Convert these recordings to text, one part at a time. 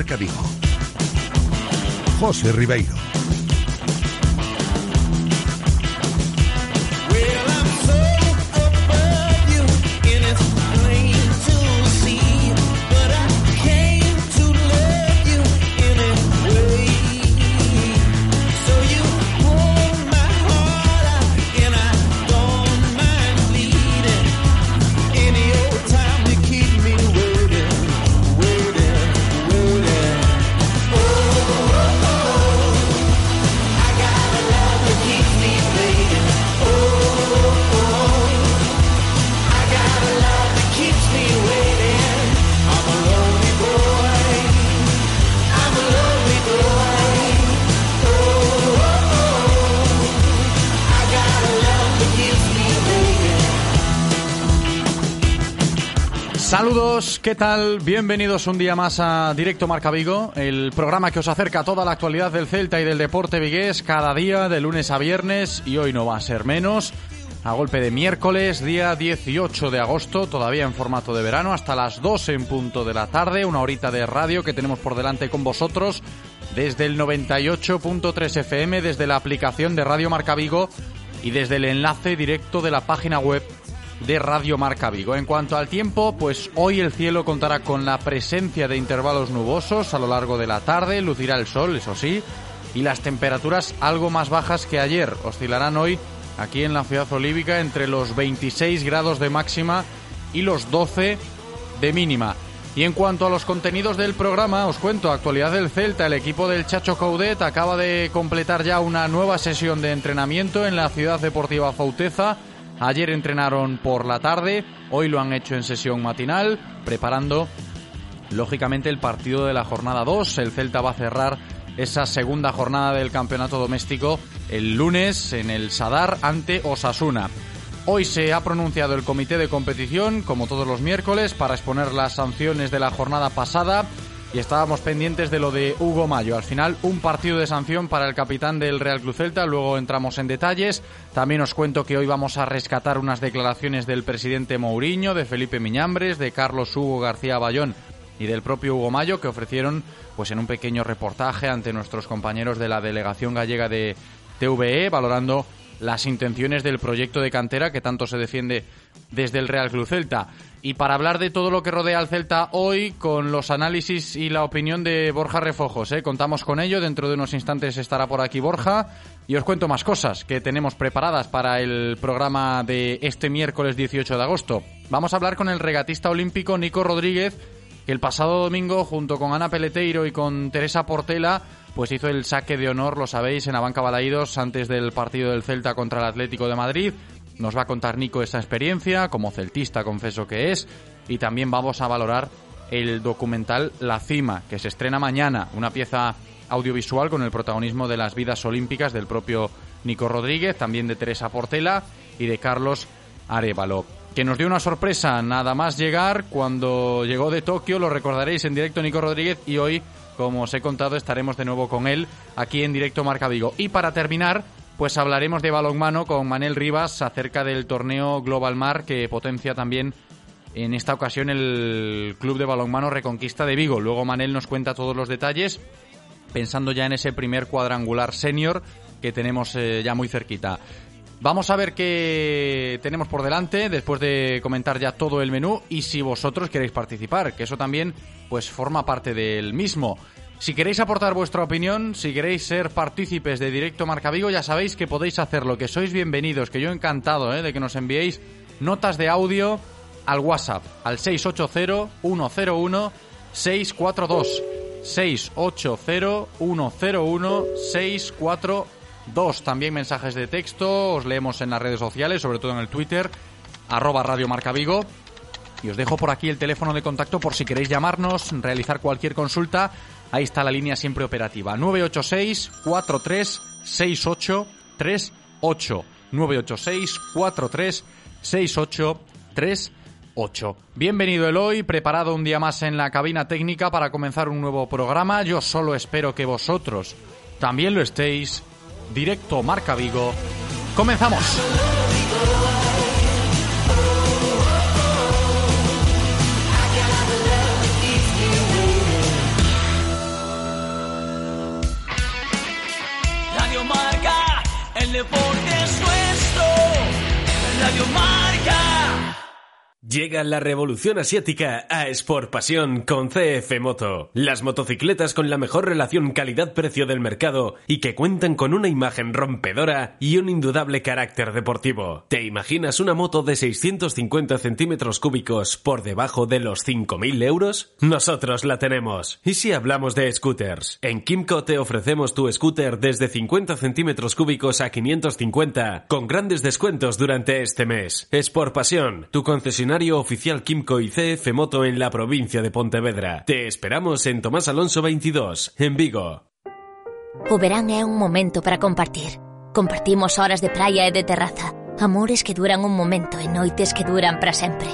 Marca Vigo. José Ribeiro. ¿Qué tal? Bienvenidos un día más a Directo Marca Vigo, el programa que os acerca a toda la actualidad del Celta y del deporte vigués cada día, de lunes a viernes, y hoy no va a ser menos. A golpe de miércoles, día 18 de agosto, todavía en formato de verano, hasta las 2 en punto de la tarde, una horita de radio que tenemos por delante con vosotros desde el 98.3 FM, desde la aplicación de Radio Marca Vigo y desde el enlace directo de la página web de Radio Marca Vigo. En cuanto al tiempo, pues hoy el cielo contará con la presencia de intervalos nubosos a lo largo de la tarde, lucirá el sol, eso sí, y las temperaturas algo más bajas que ayer. Oscilarán hoy aquí en la ciudad olívica entre los 26 grados de máxima y los 12 de mínima. Y en cuanto a los contenidos del programa, os cuento, actualidad del Celta, el equipo del Chacho Caudet acaba de completar ya una nueva sesión de entrenamiento en la ciudad deportiva Fauteza Ayer entrenaron por la tarde, hoy lo han hecho en sesión matinal, preparando lógicamente el partido de la jornada 2. El Celta va a cerrar esa segunda jornada del campeonato doméstico el lunes en el Sadar ante Osasuna. Hoy se ha pronunciado el comité de competición, como todos los miércoles, para exponer las sanciones de la jornada pasada y estábamos pendientes de lo de Hugo Mayo. Al final, un partido de sanción para el capitán del Real Cruz Celta. Luego entramos en detalles. También os cuento que hoy vamos a rescatar unas declaraciones del presidente Mourinho, de Felipe Miñambres, de Carlos Hugo García Bayón y del propio Hugo Mayo que ofrecieron pues en un pequeño reportaje ante nuestros compañeros de la delegación gallega de TVE valorando las intenciones del proyecto de cantera que tanto se defiende desde el Real Cruz Celta. Y para hablar de todo lo que rodea al Celta hoy, con los análisis y la opinión de Borja Refojos, ¿eh? contamos con ello. Dentro de unos instantes estará por aquí Borja. Y os cuento más cosas que tenemos preparadas para el programa de este miércoles 18 de agosto. Vamos a hablar con el regatista olímpico Nico Rodríguez, que el pasado domingo, junto con Ana Peleteiro y con Teresa Portela, pues hizo el saque de honor, lo sabéis, en la banca Balaídos antes del partido del Celta contra el Atlético de Madrid. Nos va a contar Nico esa experiencia, como celtista confeso que es, y también vamos a valorar el documental La Cima, que se estrena mañana, una pieza audiovisual con el protagonismo de las vidas olímpicas del propio Nico Rodríguez, también de Teresa Portela y de Carlos Arevalo. Que nos dio una sorpresa nada más llegar cuando llegó de Tokio, lo recordaréis en directo Nico Rodríguez y hoy, como os he contado, estaremos de nuevo con él aquí en directo Marca Vigo. Y para terminar, pues hablaremos de balonmano con Manel Rivas acerca del torneo Global Mar que potencia también en esta ocasión el Club de Balonmano Reconquista de Vigo. Luego Manel nos cuenta todos los detalles pensando ya en ese primer cuadrangular senior que tenemos eh, ya muy cerquita. Vamos a ver qué tenemos por delante después de comentar ya todo el menú y si vosotros queréis participar, que eso también pues forma parte del mismo. Si queréis aportar vuestra opinión, si queréis ser partícipes de Directo Marca Vigo, ya sabéis que podéis hacerlo, que sois bienvenidos, que yo encantado ¿eh? de que nos enviéis notas de audio al WhatsApp, al 680-101-642. 680-101-642. También mensajes de texto, os leemos en las redes sociales, sobre todo en el Twitter, arroba Radio Marca Vigo. Y os dejo por aquí el teléfono de contacto por si queréis llamarnos, realizar cualquier consulta. Ahí está la línea siempre operativa. 986 43 68 38. 986 43 68 38. Bienvenido Eloy, preparado un día más en la cabina técnica para comenzar un nuevo programa. Yo solo espero que vosotros también lo estéis. Directo Marca Vigo. Comenzamos. Radio Marca, el deporte es nuestro. Radio Marca. Llega la revolución asiática a Sport Pasión con CF Moto. Las motocicletas con la mejor relación calidad-precio del mercado y que cuentan con una imagen rompedora y un indudable carácter deportivo. ¿Te imaginas una moto de 650 centímetros cúbicos por debajo de los 5.000 euros? Nosotros la tenemos. ¿Y si hablamos de scooters? En Kimco te ofrecemos tu scooter desde 50 centímetros cúbicos a 550 con grandes descuentos durante este mes. Sport tu concesionario oficial Kimco y CF Moto en la provincia de Pontevedra. Te esperamos en Tomás Alonso 22, en Vigo. O verán é un momento para compartir. Compartimos horas de praia e de terraza, amores que duran un momento e noites que duran para sempre.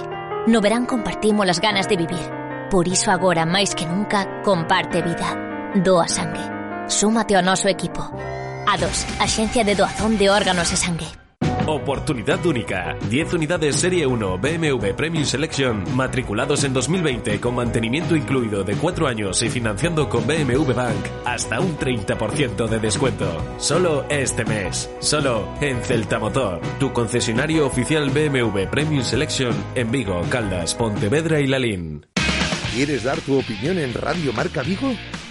No verán compartimos as ganas de vivir. Por iso agora, máis que nunca, comparte vida. Doa sangue. Súmate ao noso equipo. A2, Axencia de Doazón de Órganos e Sangue. Oportunidad única. 10 unidades Serie 1 BMW Premium Selection matriculados en 2020 con mantenimiento incluido de 4 años y financiando con BMW Bank hasta un 30% de descuento. Solo este mes. Solo en Celta Motor, tu concesionario oficial BMW Premium Selection en Vigo, Caldas, Pontevedra y Lalín. ¿Quieres dar tu opinión en Radio Marca Vigo?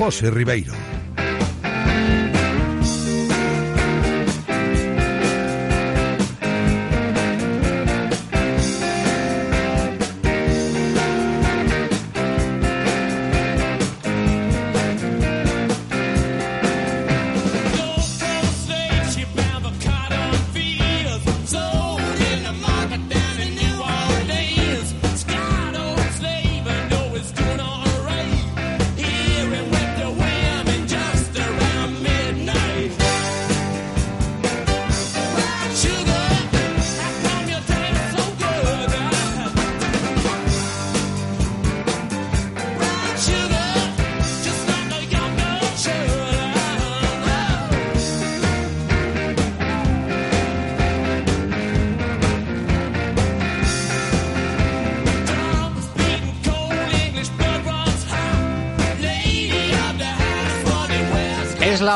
José Ribeiro.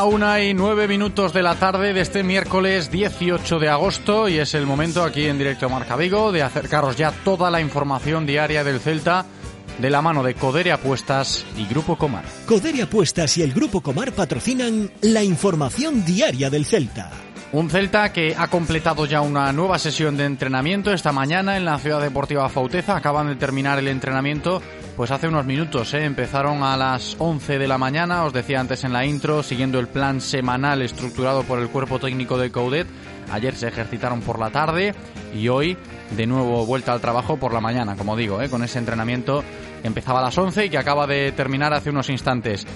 La una y nueve minutos de la tarde de este miércoles 18 de agosto y es el momento aquí en directo Marca Vigo de acercaros ya toda la información diaria del Celta de la mano de Codere Apuestas y Grupo Comar. Codere Apuestas y el Grupo Comar patrocinan la información diaria del Celta. Un Celta que ha completado ya una nueva sesión de entrenamiento esta mañana en la Ciudad Deportiva Fauteza. Acaban de terminar el entrenamiento pues hace unos minutos. ¿eh? Empezaron a las 11 de la mañana, os decía antes en la intro, siguiendo el plan semanal estructurado por el cuerpo técnico de Coudet. Ayer se ejercitaron por la tarde y hoy de nuevo vuelta al trabajo por la mañana, como digo, ¿eh? con ese entrenamiento que empezaba a las 11 y que acaba de terminar hace unos instantes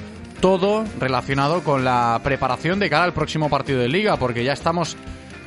todo relacionado con la preparación de cara al próximo partido de liga, porque ya estamos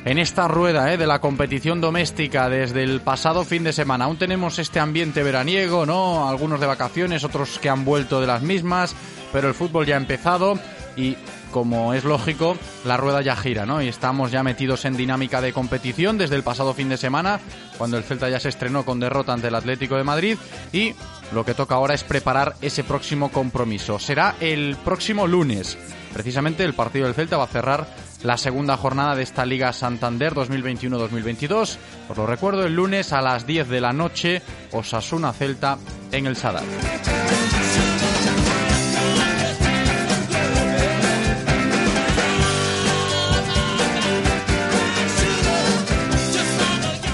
en esta rueda ¿eh? de la competición doméstica desde el pasado fin de semana. Aún tenemos este ambiente veraniego, ¿no? Algunos de vacaciones, otros que han vuelto de las mismas, pero el fútbol ya ha empezado y como es lógico, la rueda ya gira, ¿no? Y estamos ya metidos en dinámica de competición desde el pasado fin de semana, cuando el Celta ya se estrenó con derrota ante el Atlético de Madrid y lo que toca ahora es preparar ese próximo compromiso. Será el próximo lunes. Precisamente el partido del Celta va a cerrar la segunda jornada de esta Liga Santander 2021-2022. Os lo recuerdo, el lunes a las 10 de la noche, Osasuna Celta en el Sadar.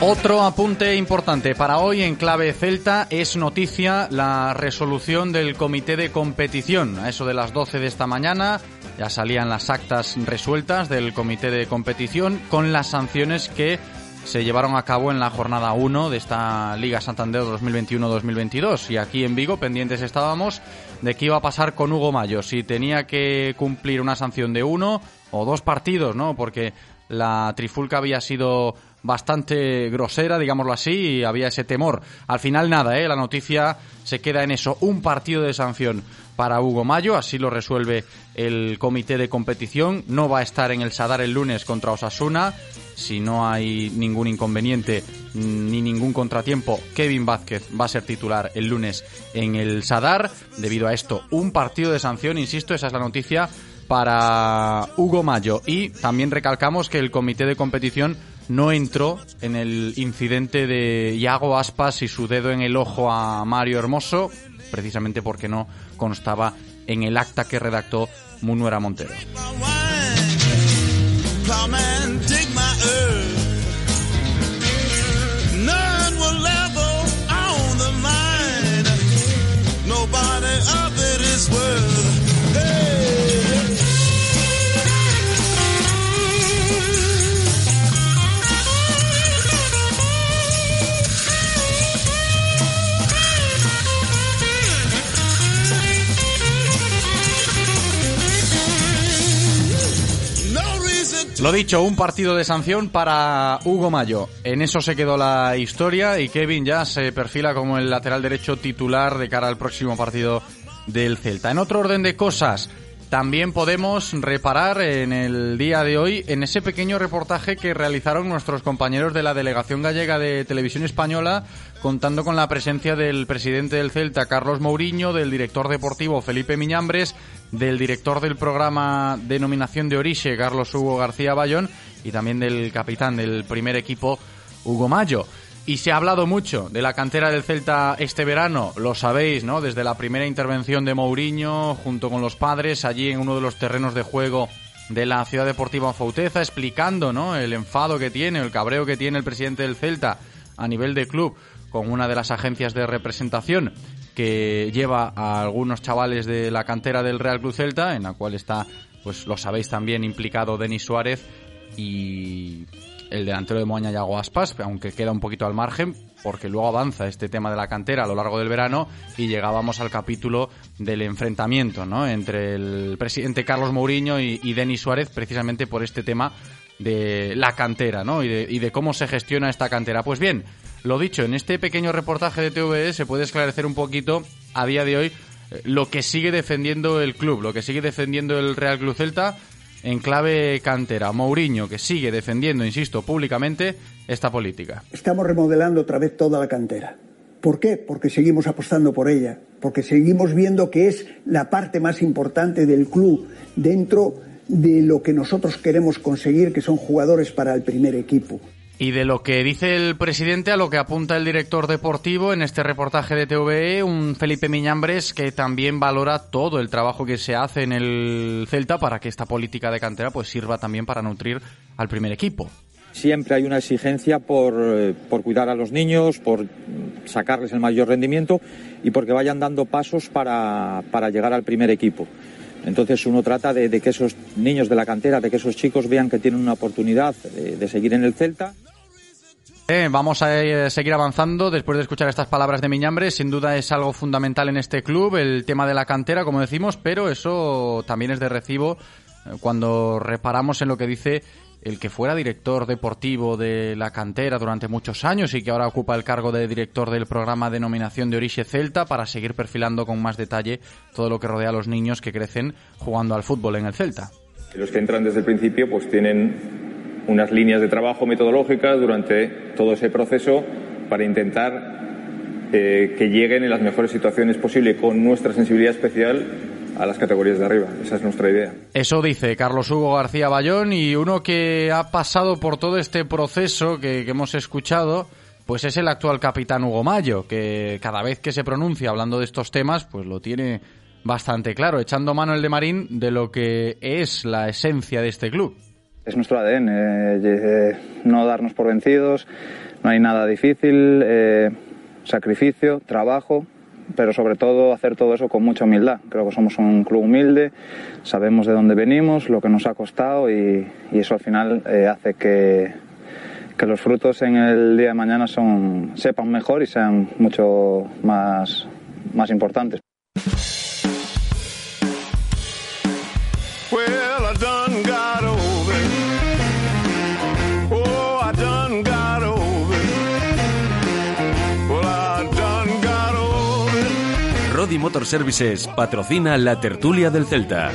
Otro apunte importante para hoy en clave celta es noticia la resolución del comité de competición. A eso de las 12 de esta mañana ya salían las actas resueltas del comité de competición con las sanciones que se llevaron a cabo en la jornada 1 de esta Liga Santander 2021-2022. Y aquí en Vigo pendientes estábamos de qué iba a pasar con Hugo Mayo, si tenía que cumplir una sanción de uno o dos partidos, ¿no? Porque la trifulca había sido bastante grosera, digámoslo así, y había ese temor. Al final nada, ¿eh? la noticia se queda en eso, un partido de sanción para Hugo Mayo, así lo resuelve el comité de competición, no va a estar en el Sadar el lunes contra Osasuna, si no hay ningún inconveniente ni ningún contratiempo, Kevin Vázquez va a ser titular el lunes en el Sadar, debido a esto, un partido de sanción, insisto, esa es la noticia para Hugo Mayo. Y también recalcamos que el comité de competición no entró en el incidente de Iago Aspas y su dedo en el ojo a Mario Hermoso, precisamente porque no constaba en el acta que redactó Munuera Montero. Lo dicho, un partido de sanción para Hugo Mayo. En eso se quedó la historia y Kevin ya se perfila como el lateral derecho titular de cara al próximo partido del Celta. En otro orden de cosas, también podemos reparar en el día de hoy en ese pequeño reportaje que realizaron nuestros compañeros de la Delegación Gallega de Televisión Española, contando con la presencia del presidente del Celta, Carlos Mourinho, del director deportivo Felipe Miñambres, del director del programa Denominación de Orixe, Carlos Hugo García Bayón, y también del capitán del primer equipo, Hugo Mayo. Y se ha hablado mucho de la cantera del Celta este verano, lo sabéis, ¿no? Desde la primera intervención de Mourinho, junto con los padres, allí en uno de los terrenos de juego de la Ciudad Deportiva Fauteza, explicando, ¿no? El enfado que tiene, el cabreo que tiene el presidente del Celta a nivel de club con una de las agencias de representación que lleva a algunos chavales de la cantera del Real Club Celta, en la cual está, pues lo sabéis también, implicado Denis Suárez y el delantero de Moaña Yago Aspas, aunque queda un poquito al margen, porque luego avanza este tema de la cantera a lo largo del verano y llegábamos al capítulo del enfrentamiento ¿no? entre el presidente Carlos Mourinho y, Denis Suárez, precisamente por este tema de la cantera ¿no? y, de, y de cómo se gestiona esta cantera. Pues bien, lo dicho, en este pequeño reportaje de TVE se puede esclarecer un poquito a día de hoy eh, lo que sigue defendiendo el club, lo que sigue defendiendo el Real Club Celta en clave cantera. Mourinho, que sigue defendiendo, insisto, públicamente esta política. Estamos remodelando otra vez toda la cantera. ¿Por qué? Porque seguimos apostando por ella, porque seguimos viendo que es la parte más importante del club dentro de lo que nosotros queremos conseguir, que son jugadores para el primer equipo. Y de lo que dice el presidente a lo que apunta el director deportivo en este reportaje de TVE, un Felipe Miñambres que también valora todo el trabajo que se hace en el Celta para que esta política de cantera pues sirva también para nutrir al primer equipo. Siempre hay una exigencia por, eh, por cuidar a los niños, por sacarles el mayor rendimiento y porque vayan dando pasos para, para llegar al primer equipo. Entonces uno trata de, que esos niños de la cantera, de que esos chicos vean que tienen una oportunidad de, seguir en el Celta. Eh, vamos a eh, seguir avanzando después de escuchar estas palabras de Miñambre. Sin duda es algo fundamental en este club, el tema de la cantera, como decimos, pero eso también es de recibo eh, cuando reparamos en lo que dice el que fuera director deportivo de la cantera durante muchos años y que ahora ocupa el cargo de director del programa Denominación de Orixe Celta para seguir perfilando con más detalle todo lo que rodea a los niños que crecen jugando al fútbol en el Celta. Los que entran desde el principio pues tienen unas líneas de trabajo metodológicas durante todo ese proceso para intentar eh, que lleguen en las mejores situaciones posibles con nuestra sensibilidad especial a las categorías de arriba. Esa es nuestra idea. Eso dice Carlos Hugo García Bayón y uno que ha pasado por todo este proceso que, que hemos escuchado, pues es el actual capitán Hugo Mayo, que cada vez que se pronuncia hablando de estos temas, pues lo tiene bastante claro, echando mano el de Marín de lo que es la esencia de este club. Es nuestro ADN, eh, no darnos por vencidos, no hay nada difícil, eh, sacrificio, trabajo, pero sobre todo hacer todo eso con mucha humildad. Creo que somos un club humilde, sabemos de dónde venimos, lo que nos ha costado y, y eso al final eh, hace que, que los frutos en el día de mañana son, sepan mejor y sean mucho más, más importantes. Rodi Motor Services patrocina la tertulia del Celta.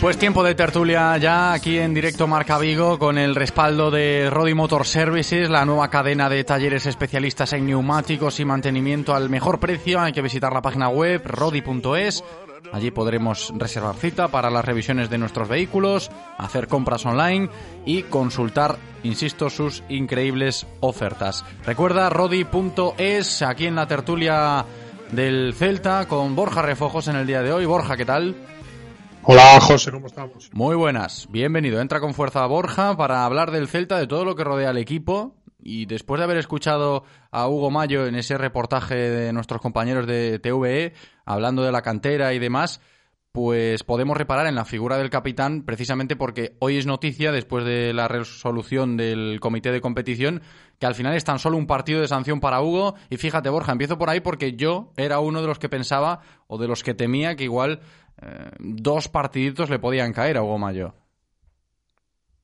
Pues tiempo de tertulia ya aquí en directo Marca Vigo con el respaldo de Rodi Motor Services, la nueva cadena de talleres especialistas en neumáticos y mantenimiento al mejor precio. Hay que visitar la página web rodi.es. Allí podremos reservar cita para las revisiones de nuestros vehículos, hacer compras online y consultar, insisto, sus increíbles ofertas. Recuerda rodi.es aquí en la tertulia del Celta con Borja Refojos en el día de hoy. Borja, ¿qué tal? Hola José, ¿cómo estamos? Muy buenas, bienvenido. Entra con fuerza Borja para hablar del Celta, de todo lo que rodea al equipo. Y después de haber escuchado a Hugo Mayo en ese reportaje de nuestros compañeros de TVE, hablando de la cantera y demás, pues podemos reparar en la figura del capitán precisamente porque hoy es noticia, después de la resolución del comité de competición, que al final es tan solo un partido de sanción para Hugo. Y fíjate, Borja, empiezo por ahí porque yo era uno de los que pensaba o de los que temía que igual eh, dos partiditos le podían caer a Hugo Mayo.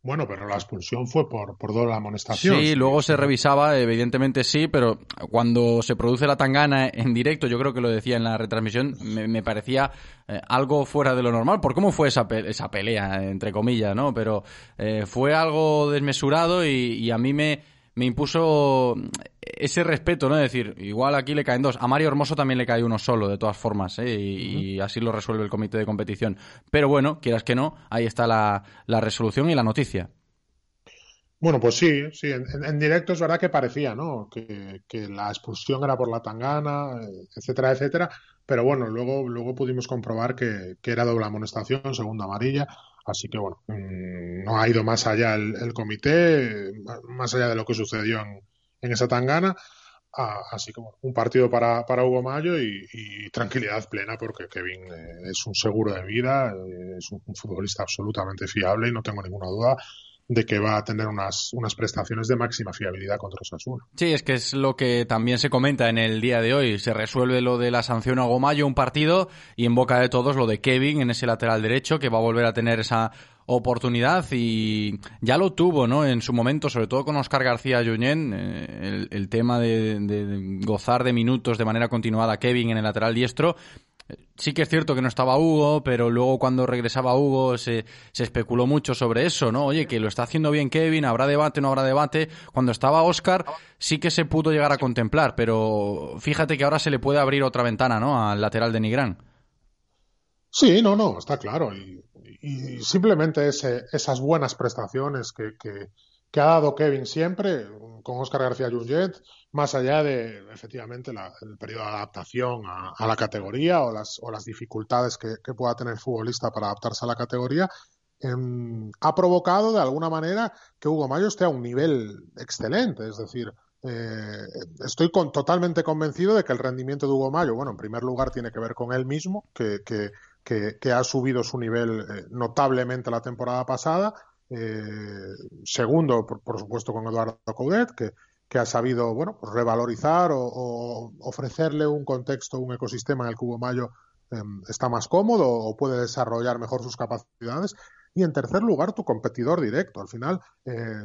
Bueno, pero la expulsión fue por, por doble amonestación. Sí, luego se revisaba, evidentemente sí, pero cuando se produce la tangana en directo, yo creo que lo decía en la retransmisión, me, me parecía eh, algo fuera de lo normal, por cómo fue esa, esa pelea, entre comillas, ¿no? Pero eh, fue algo desmesurado y, y a mí me, me impuso ese respeto, ¿no? Es decir, igual aquí le caen dos. A Mario Hermoso también le cae uno solo, de todas formas, ¿eh? y, y, así lo resuelve el comité de competición. Pero bueno, quieras que no, ahí está la, la resolución y la noticia. Bueno, pues sí, sí, en, en, directo es verdad que parecía, ¿no? Que, que, la expulsión era por la tangana, etcétera, etcétera. Pero bueno, luego, luego pudimos comprobar que, que era doble amonestación, segunda amarilla. Así que bueno, no ha ido más allá el, el comité, más allá de lo que sucedió en, en esa tangana. Así que bueno, un partido para, para Hugo Mayo y, tranquilidad plena porque Kevin eh, es un seguro de vida, eh, es un, futbolista absolutamente fiable y no tengo ninguna duda de que va a tener unas, unas prestaciones de máxima fiabilidad contra Osasuna. Sí, es que es lo que también se comenta en el día de hoy. Se resuelve lo de la sanción a Gomayo, un partido, y en boca de todos lo de Kevin en ese lateral derecho, que va a volver a tener esa oportunidad y ya lo tuvo, ¿no? En su momento, sobre todo con Oscar García Junyent, eh, el, el, tema de, de, gozar de minutos de manera continuada Kevin en el lateral diestro. Sí que es cierto que no estaba Hugo, pero luego cuando regresaba Hugo se, especuló mucho sobre eso, ¿no? Oye, que lo está haciendo bien Kevin, habrá debate, no habrá debate. Cuando estaba Oscar sí que se pudo llegar a contemplar, pero fíjate que ahora se le puede abrir otra ventana, ¿no? Al lateral de Nigrán. Sí, no, no, está claro. Y, simplemente esas buenas prestaciones que, que, ha dado Kevin siempre con Oscar García Junget, más allá de efectivamente el periodo de adaptación a, la categoría o las, o las dificultades que, pueda tener el futbolista para adaptarse a la categoría, eh, ha provocado de alguna manera que Hugo Mayo esté a un nivel excelente. Es decir, eh, estoy totalmente convencido de que el rendimiento de Hugo Mayo, bueno, en primer lugar tiene que ver con él mismo, que ha subido su nivel eh, notablemente la temporada pasada. Eh, segundo, por, supuesto, con Eduardo Coudet, que, ha sabido bueno, pues revalorizar o, ofrecerle un contexto, un ecosistema en el que Hugo Mayo eh, está más cómodo o puede desarrollar mejor sus capacidades. Y en tercer lugar, tu competidor directo. Al final, eh,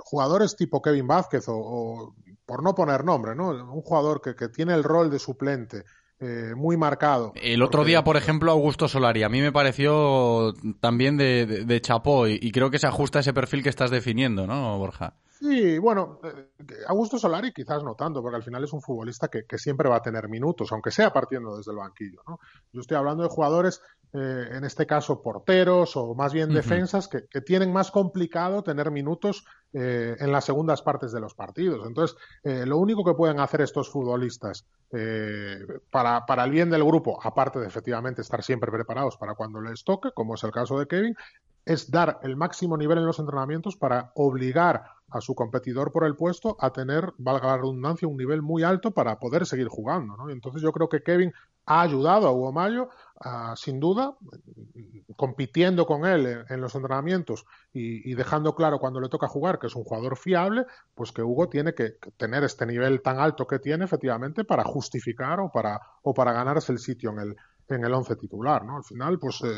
jugadores tipo Kevin Vázquez o, o, por no poner nombre, ¿no? un jugador que, que tiene el rol de suplente eh, muy marcado. El otro Porque- día, por ejemplo, Augusto Solari, a mí me pareció también de, de, de chapó y, y creo que se ajusta a ese perfil que estás definiendo, ¿no, Borja? Sí, bueno, eh, Augusto Solari quizás no tanto, porque al final es un futbolista que, que siempre va a tener minutos, aunque sea partiendo desde el banquillo. ¿no? Yo estoy hablando de jugadores, eh, en este caso porteros o más bien defensas, que, que tienen más complicado tener minutos eh, en las segundas partes de los partidos. Entonces, eh, lo único que pueden hacer estos futbolistas eh, para, para el bien del grupo, aparte de efectivamente estar siempre preparados para cuando les toque, como es el caso de Kevin, es dar el máximo nivel en los entrenamientos para obligar a su competidor por el puesto a tener, valga la redundancia, un nivel muy alto para poder seguir jugando. ¿no? Entonces yo creo que Kevin ha ayudado a Hugo Mayo, sin duda, compitiendo con él en, los entrenamientos y, dejando claro cuando le toca jugar que es un jugador fiable, pues que Hugo tiene que, que tener este nivel tan alto que tiene efectivamente para justificar o para, o para ganarse el sitio en el, en el once titular, ¿no? Al final, pues eh,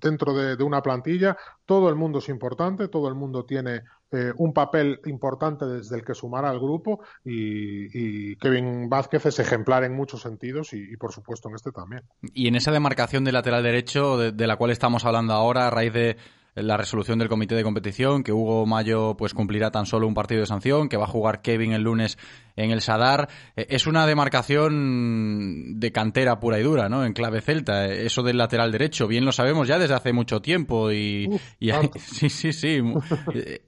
dentro de, una plantilla todo el mundo es importante, todo el mundo tiene eh, un papel importante desde el que sumar al grupo y, Kevin Vázquez es ejemplar en muchos sentidos y, por supuesto en este también. Y en esa demarcación de lateral derecho de, de la cual estamos hablando ahora a raíz de la resolución del comité de competición, que Hugo Mayo pues cumplirá tan solo un partido de sanción, que va a jugar Kevin el lunes en el Sadar. Eh, Es una demarcación de cantera pura y dura, ¿no? En clave celta. Eh, Eso del lateral derecho, bien lo sabemos ya desde hace mucho tiempo y, y hay- sí, sí, sí.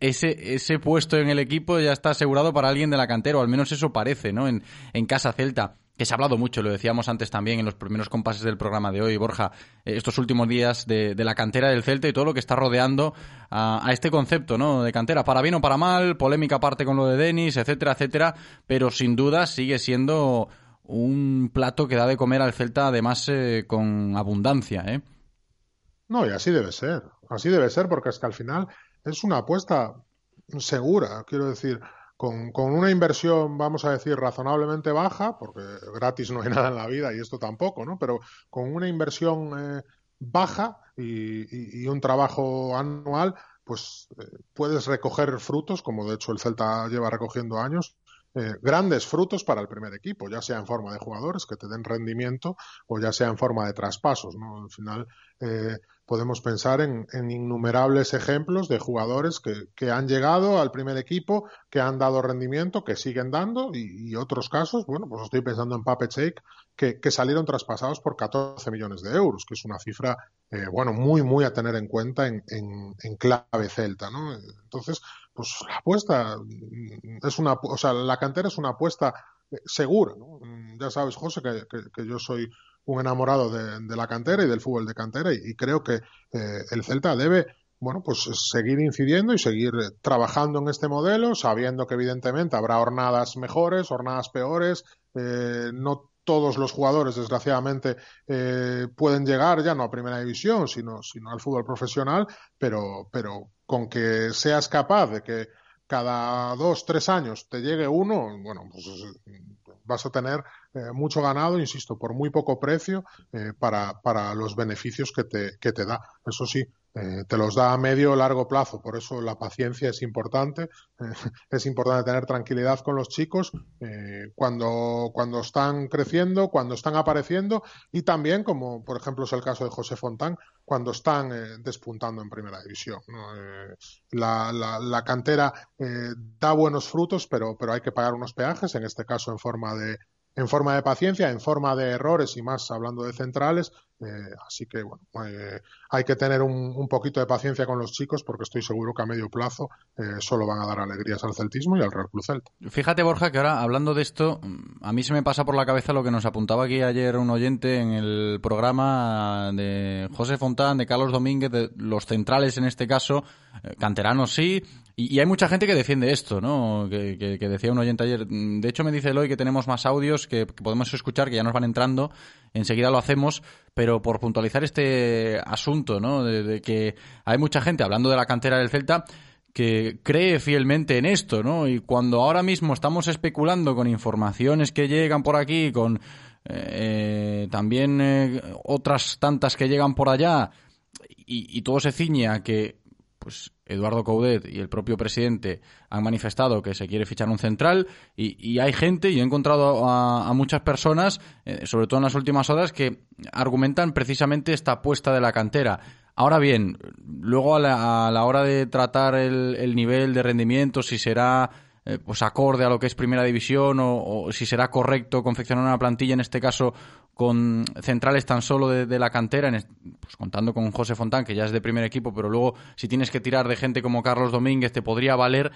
Ese, ese puesto en el equipo ya está asegurado para alguien de la cantera, o al menos eso parece, ¿no? En, en casa celta que se ha hablado mucho, lo decíamos antes también en los primeros compases del programa de hoy, Borja, eh, estos últimos días de, la cantera del Celta y todo lo que está rodeando a, a este concepto, ¿no? De cantera, para bien o para mal, polémica aparte con lo de Denis, etcétera, etcétera, pero sin duda sigue siendo un plato que da de comer al Celta además eh, con abundancia, ¿eh? No, y así debe ser. Así debe ser porque es que al final es una apuesta segura, quiero decir, con, con una inversión, vamos a decir, razonablemente baja, porque gratis no hay nada en la vida y esto tampoco, ¿no? Pero con una inversión eh, baja y, y- un trabajo anual, pues eh, puedes recoger frutos, como de hecho el Celta lleva recogiendo años, eh, grandes frutos para el primer equipo, ya sea en forma de jugadores que te den rendimiento o ya sea en forma de traspasos, ¿no? Al final eh, podemos pensar en, innumerables ejemplos de jugadores que, han llegado al primer equipo, que han dado rendimiento, que siguen dando y, otros casos, bueno, pues estoy pensando en Pape Cheik, que, salieron traspasados por 14 millones de euros, que es una cifra, eh, bueno, muy, muy a tener en cuenta en, en, en clave celta, ¿no? Entonces, pues la apuesta mm, es una, o sea, la cantera es una apuesta eh, segura, ¿no? Mm, Ya sabes, José, que, que- que yo soy un enamorado de, de la cantera y del fútbol de cantera y, creo que eh, el Celta debe, bueno, pues seguir incidiendo y seguir trabajando en este modelo, sabiendo que evidentemente habrá jornadas mejores, jornadas peores, eh, no todos los jugadores, desgraciadamente, eh, pueden llegar ya no a primera división, sino, sino al fútbol profesional, pero, pero con que seas capaz de que cada dos, tres años te llegue uno, bueno, pues vas a tener eh, mucho ganado, insisto, por muy poco precio eh, para, para los beneficios que te, que te da. Eso sí, eh, te los da a medio o largo plazo, por eso la paciencia es importante. es importante tener tranquilidad con los chicos eh, cuando, cuando están creciendo, cuando están apareciendo y también, como por ejemplo es el caso de José Fontán, cuando están eh, despuntando en primera división. la, la, la cantera da buenos frutos, pero, pero hay que pagar unos peajes, en este caso en forma de, en forma de paciencia, en forma de errores y más hablando de centrales. eh, así que bueno, eh, hay que tener un, un poquito de paciencia con los chicos porque estoy seguro que a medio plazo eh, solo van a dar alegrías al celtismo y al Real Club Celta. Fíjate, Borja, que ahora, hablando de esto, a mí se me pasa por la cabeza lo que nos apuntaba aquí ayer un oyente en el programa de José Fontán, de Carlos Domínguez, de los centrales en este caso, eh, canteranos sí, y, hay mucha gente que defiende esto, ¿no? Que, que- que decía un oyente ayer. Mm, De hecho, me dice Eloy que tenemos más audios que, podemos escuchar, que ya nos van entrando, enseguida lo hacemos, pero por puntualizar este asunto, ¿no? De, que hay mucha gente hablando de la cantera del Celta que cree fielmente en esto, ¿no? Y cuando ahora mismo estamos especulando con informaciones que llegan por aquí, con eh, también eh, otras tantas que llegan por allá, y, y todo se ciñe a que pues Eduardo Coudet y el propio presidente han manifestado que se quiere fichar un central y, hay gente, y he encontrado a, a muchas personas, eh, sobre todo en las últimas horas, que argumentan precisamente esta apuesta de la cantera. Ahora bien, luego a la, a la hora de tratar el, el nivel de rendimiento, si será eh, pues acorde a lo que es primera división o, si será correcto confeccionar una plantilla en este caso con centrales tan solo de, de la cantera, en es- pues contando con José Fontán, que ya es de primer equipo, pero luego si tienes que tirar de gente como Carlos Domínguez te podría valer.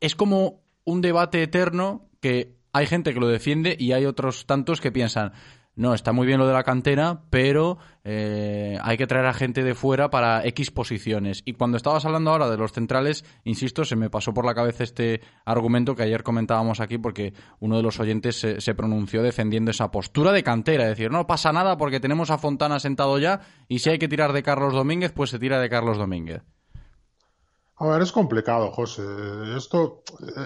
Es como un debate eterno que hay gente que lo defiende y hay otros tantos que piensan, no, está muy bien lo de la cantera, pero eh, hay que traer a gente de fuera para X posiciones. Y cuando estabas hablando ahora de los centrales, insisto, se me pasó por la cabeza este argumento que ayer comentábamos aquí porque uno de los oyentes se, se pronunció defendiendo esa postura de cantera, es decir, no pasa nada porque tenemos a Fontana sentado ya y si hay que tirar de Carlos Domínguez, pues se tira de Carlos Domínguez. A ver, es complicado, José. Esto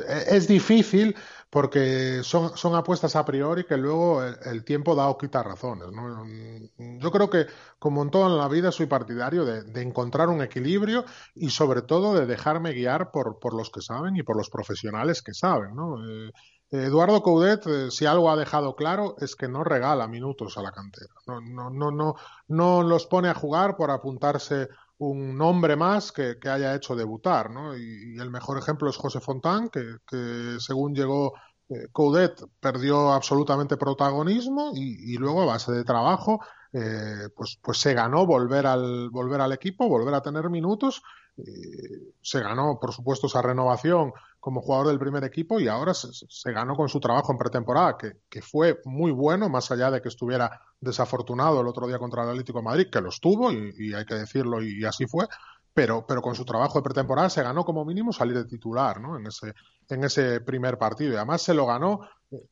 eh, es difícil porque son, son apuestas a priori que luego el, tiempo da o quita razones. Yo creo que, como en toda la vida, soy partidario de, encontrar un equilibrio y, sobre todo, de dejarme guiar por, por los que saben y por los profesionales que saben. Eh, Eduardo Coudet, eh, si algo ha dejado claro, es que no regala minutos a la cantera. No, no, no, no, no los pone a jugar por apuntarse un nombre más que, que haya hecho debutar, ¿no? Y, el mejor ejemplo es José Fontán, que, que según llegó eh, Coudet perdió absolutamente protagonismo y, y luego a base de trabajo eh, pues, pues se ganó volver al, volver al equipo, volver a tener minutos. eh, se ganó, por supuesto, esa renovación como jugador del primer equipo y ahora se, se ganó con su trabajo en pretemporada, que, que, fue muy bueno, más allá de que estuviera desafortunado el otro día contra el Atlético de Madrid, que lo estuvo y, hay que decirlo y, así fue, pero, pero con su trabajo de pretemporada se ganó como mínimo salir de titular ¿no? en, ese, en ese primer partido y además se lo ganó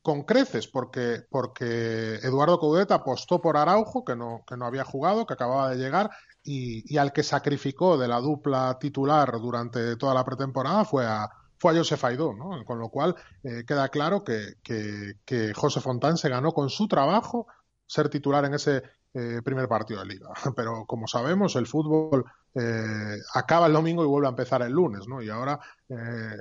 con creces porque, porque Eduardo Coudet apostó por Araujo, que no, que no había jugado, que acababa de llegar y, y al que sacrificó de la dupla titular durante toda la pretemporada fue a, fue a Josef Aidó, ¿no? Con lo cual eh, queda claro que, que, José Fontán se ganó con su trabajo ser titular en ese eh, primer partido de liga. Pero como sabemos, el fútbol eh, acaba el domingo y vuelve a empezar el lunes, ¿no? Y ahora eh,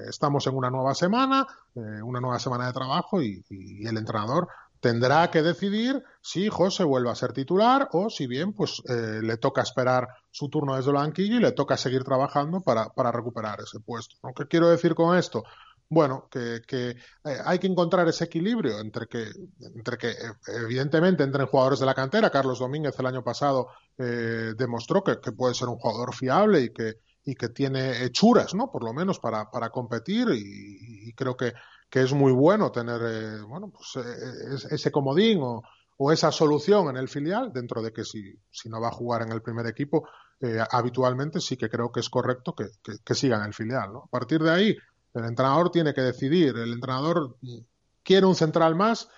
estamos en una nueva semana, eh, una nueva semana de trabajo y, el entrenador tendrá que decidir si José vuelve a ser titular o si bien pues eh, le toca esperar su turno desde el banquillo y le toca seguir trabajando para, para recuperar ese puesto. ¿no? ¿Qué quiero decir con esto? Bueno, que, que eh, hay que encontrar ese equilibrio entre que, entre que evidentemente entren jugadores de la cantera. Carlos Domínguez el año pasado eh, demostró que, puede ser un jugador fiable y que, y que tiene hechuras, ¿no? Por lo menos para, para competir y creo que, que es muy bueno tener, eh, bueno, pues eh, ese comodín o, o, esa solución en el filial, dentro de que si, si no va a jugar en el primer equipo, eh, habitualmente sí que creo que es correcto que, que, siga en el filial. A partir de ahí, el entrenador tiene que decidir, el entrenador quiere un central más,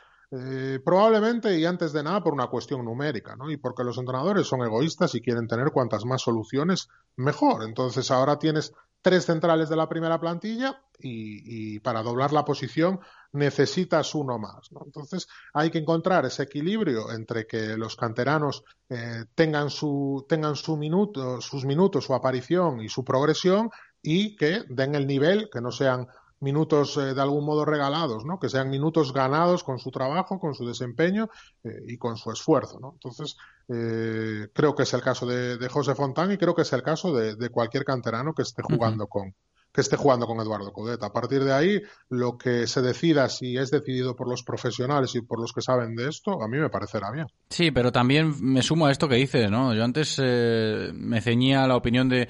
probablemente y antes de nada por una cuestión numérica, ¿no? Y porque los entrenadores son egoístas y quieren tener cuantas más soluciones mejor. Entonces ahora tienes tres centrales de la primera plantilla y, para doblar la posición necesitas uno más. Entonces hay que encontrar ese equilibrio entre que los canteranos eh, tengan, su, tengan minuto, sus minutos, su aparición y su progresión y que den el nivel, que no sean minutos eh, de algún modo regalados, ¿no? Que sean minutos ganados con su trabajo, con su desempeño eh, y con su esfuerzo. Entonces, eh, creo que es el caso de, de, José Fontán y creo que es el caso de, de cualquier canterano que esté jugando uh -huh. con que esté jugando con Eduardo Codet. A partir de ahí, lo que se decida si es decidido por los profesionales y por los que saben de esto, a mí me parecerá bien. Sí, pero también me sumo a esto que dices, ¿no? Yo antes eh, me ceñía a la opinión de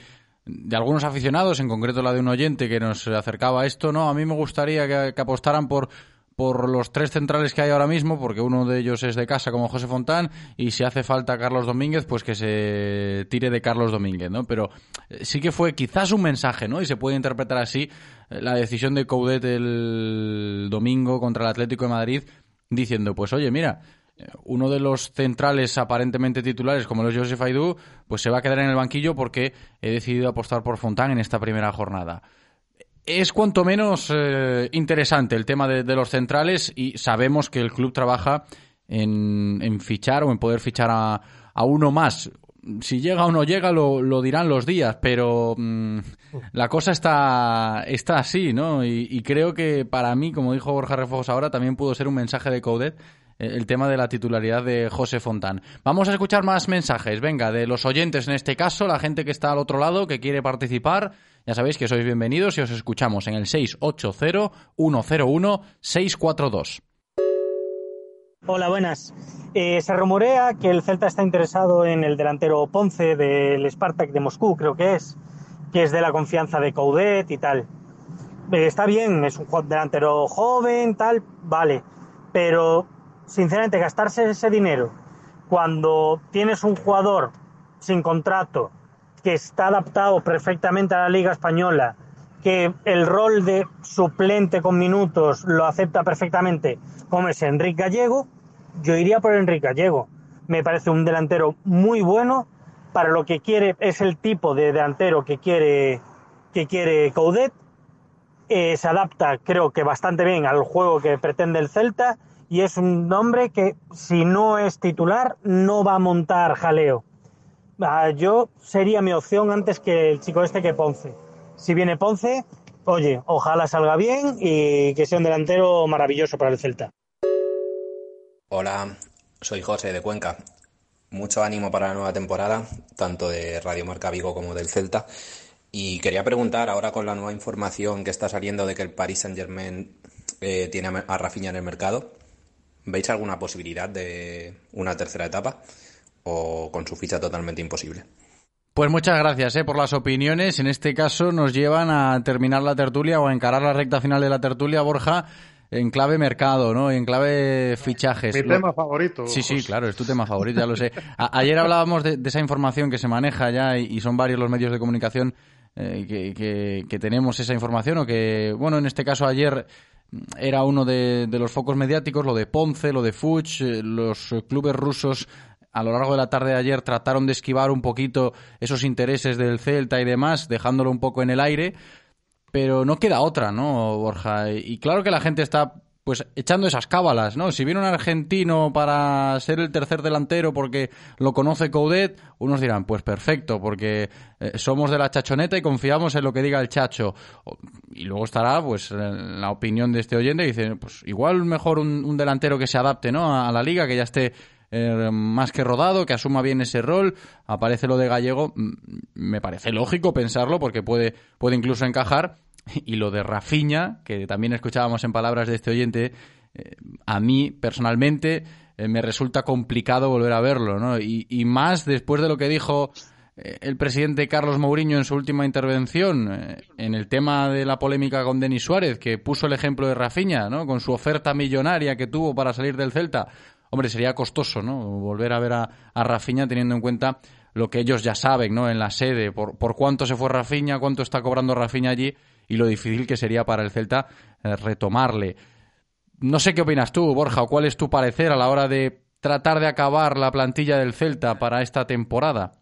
de algunos aficionados, en concreto la de un oyente que nos acercaba a esto, no, a mí me gustaría que, que, apostaran por por los tres centrales que hay ahora mismo, porque uno de ellos es de casa como José Fontán, y si hace falta Carlos Domínguez, pues que se tire de Carlos Domínguez, ¿no? Pero sí que fue quizás un mensaje, ¿no? Y se puede interpretar así la decisión de Coudet el domingo contra el Atlético de Madrid, diciendo, pues oye, mira, uno de los centrales aparentemente titulares, como los Josef Aidú, pues se va a quedar en el banquillo porque he decidido apostar por Fontán en esta primera jornada. Es cuanto menos eh, interesante el tema de, los centrales y sabemos que el club trabaja en, fichar o en poder fichar a, uno más. si llega o no llega lo, lo dirán los días, pero mm, la cosa está, está así, ¿no? Y, y creo que para mí, como dijo Borja Refojos ahora, también pudo ser un mensaje de Coudet eh, el tema de la titularidad de José Fontán. Vamos a escuchar más mensajes, venga, de los oyentes en este caso, la gente que está al otro lado, que quiere participar. Ya sabéis que sois bienvenidos y os escuchamos en el 680-101-642. Hola, buenas. Eh, se rumorea que el Celta está interesado en el delantero Ponce del Spartak de Moscú, creo que es, que es de la confianza de Coudet y tal. Eh, está bien, es un delantero joven, tal, vale, pero sinceramente gastarse ese dinero cuando tienes un jugador sin contrato que está adaptado perfectamente a la Liga Española, que el rol de suplente con minutos lo acepta perfectamente, como es Enrique Gallego, yo iría por Enrique Gallego. Me parece un delantero muy bueno para lo que quiere, es el tipo de delantero que quiere, que quiere Coudet. Eh, se adapta, creo que bastante bien al juego que pretende el Celta y es un hombre que si no es titular no va a montar jaleo. Yo sería mi opción antes que el chico este que Ponce. Si viene Ponce, oye, ojalá salga bien y que sea un delantero maravilloso para el Celta. Hola, soy José de Cuenca. Mucho ánimo para la nueva temporada, tanto de Radio Marca Vigo como del Celta. Y quería preguntar, ahora con la nueva información que está saliendo de que el Paris Saint-Germain eh, tiene a Rafinha en el mercado, ¿veis alguna posibilidad de una tercera etapa? ¿O con su ficha totalmente imposible? Pues muchas gracias eh, por las opiniones. En este caso nos llevan a terminar la tertulia o a encarar la recta final de la tertulia, Borja, en clave mercado, ¿no? En clave fichajes. Mi Lo- tema favorito. Sí, sí, claro, es tu tema favorito, ya lo sé. A- ayer hablábamos de, de esa información que se maneja ya y, y son varios los medios de comunicación eh, que, que- que tenemos esa información o que, bueno, en este caso ayer era uno de, de los focos mediáticos, lo de Ponce, lo de Fuchs, eh, los clubes rusos a lo largo de la tarde de ayer trataron de esquivar un poquito esos intereses del Celta y demás, dejándolo un poco en el aire, pero no queda otra, ¿no, Borja? Y claro que la gente está pues echando esas cábalas, ¿no? Si viene un argentino para ser el tercer delantero porque lo conoce Coudet, unos dirán, pues perfecto, porque eh, somos de la chachoneta y confiamos en lo que diga el chacho. Y luego estará, pues, la opinión de este oyente que dice, pues igual mejor un, delantero que se adapte, ¿no? A la liga, que ya esté eh, más que rodado, que asuma bien ese rol. Aparece lo de Gallego, me parece lógico pensarlo porque puede, puede incluso encajar. Y lo de Rafiña, que también escuchábamos en palabras de este oyente, eh, a mí personalmente eh, me resulta complicado volver a verlo, ¿no? Y, y más después de lo que dijo eh, el presidente Carlos Mourinho en su última intervención en el tema de la polémica con Denis Suárez, que puso el ejemplo de Rafiña, ¿no? Con su oferta millonaria que tuvo para salir del Celta. Hombre, sería costoso, ¿no? Volver a ver a, a Rafiña teniendo en cuenta lo que ellos ya saben, ¿no? En la sede, por, por cuánto se fue Rafiña, cuánto está cobrando Rafiña allí y lo difícil que sería para el Celta eh, retomarle. No sé qué opinas tú, Borja, o cuál es tu parecer a la hora de tratar de acabar la plantilla del Celta para esta temporada.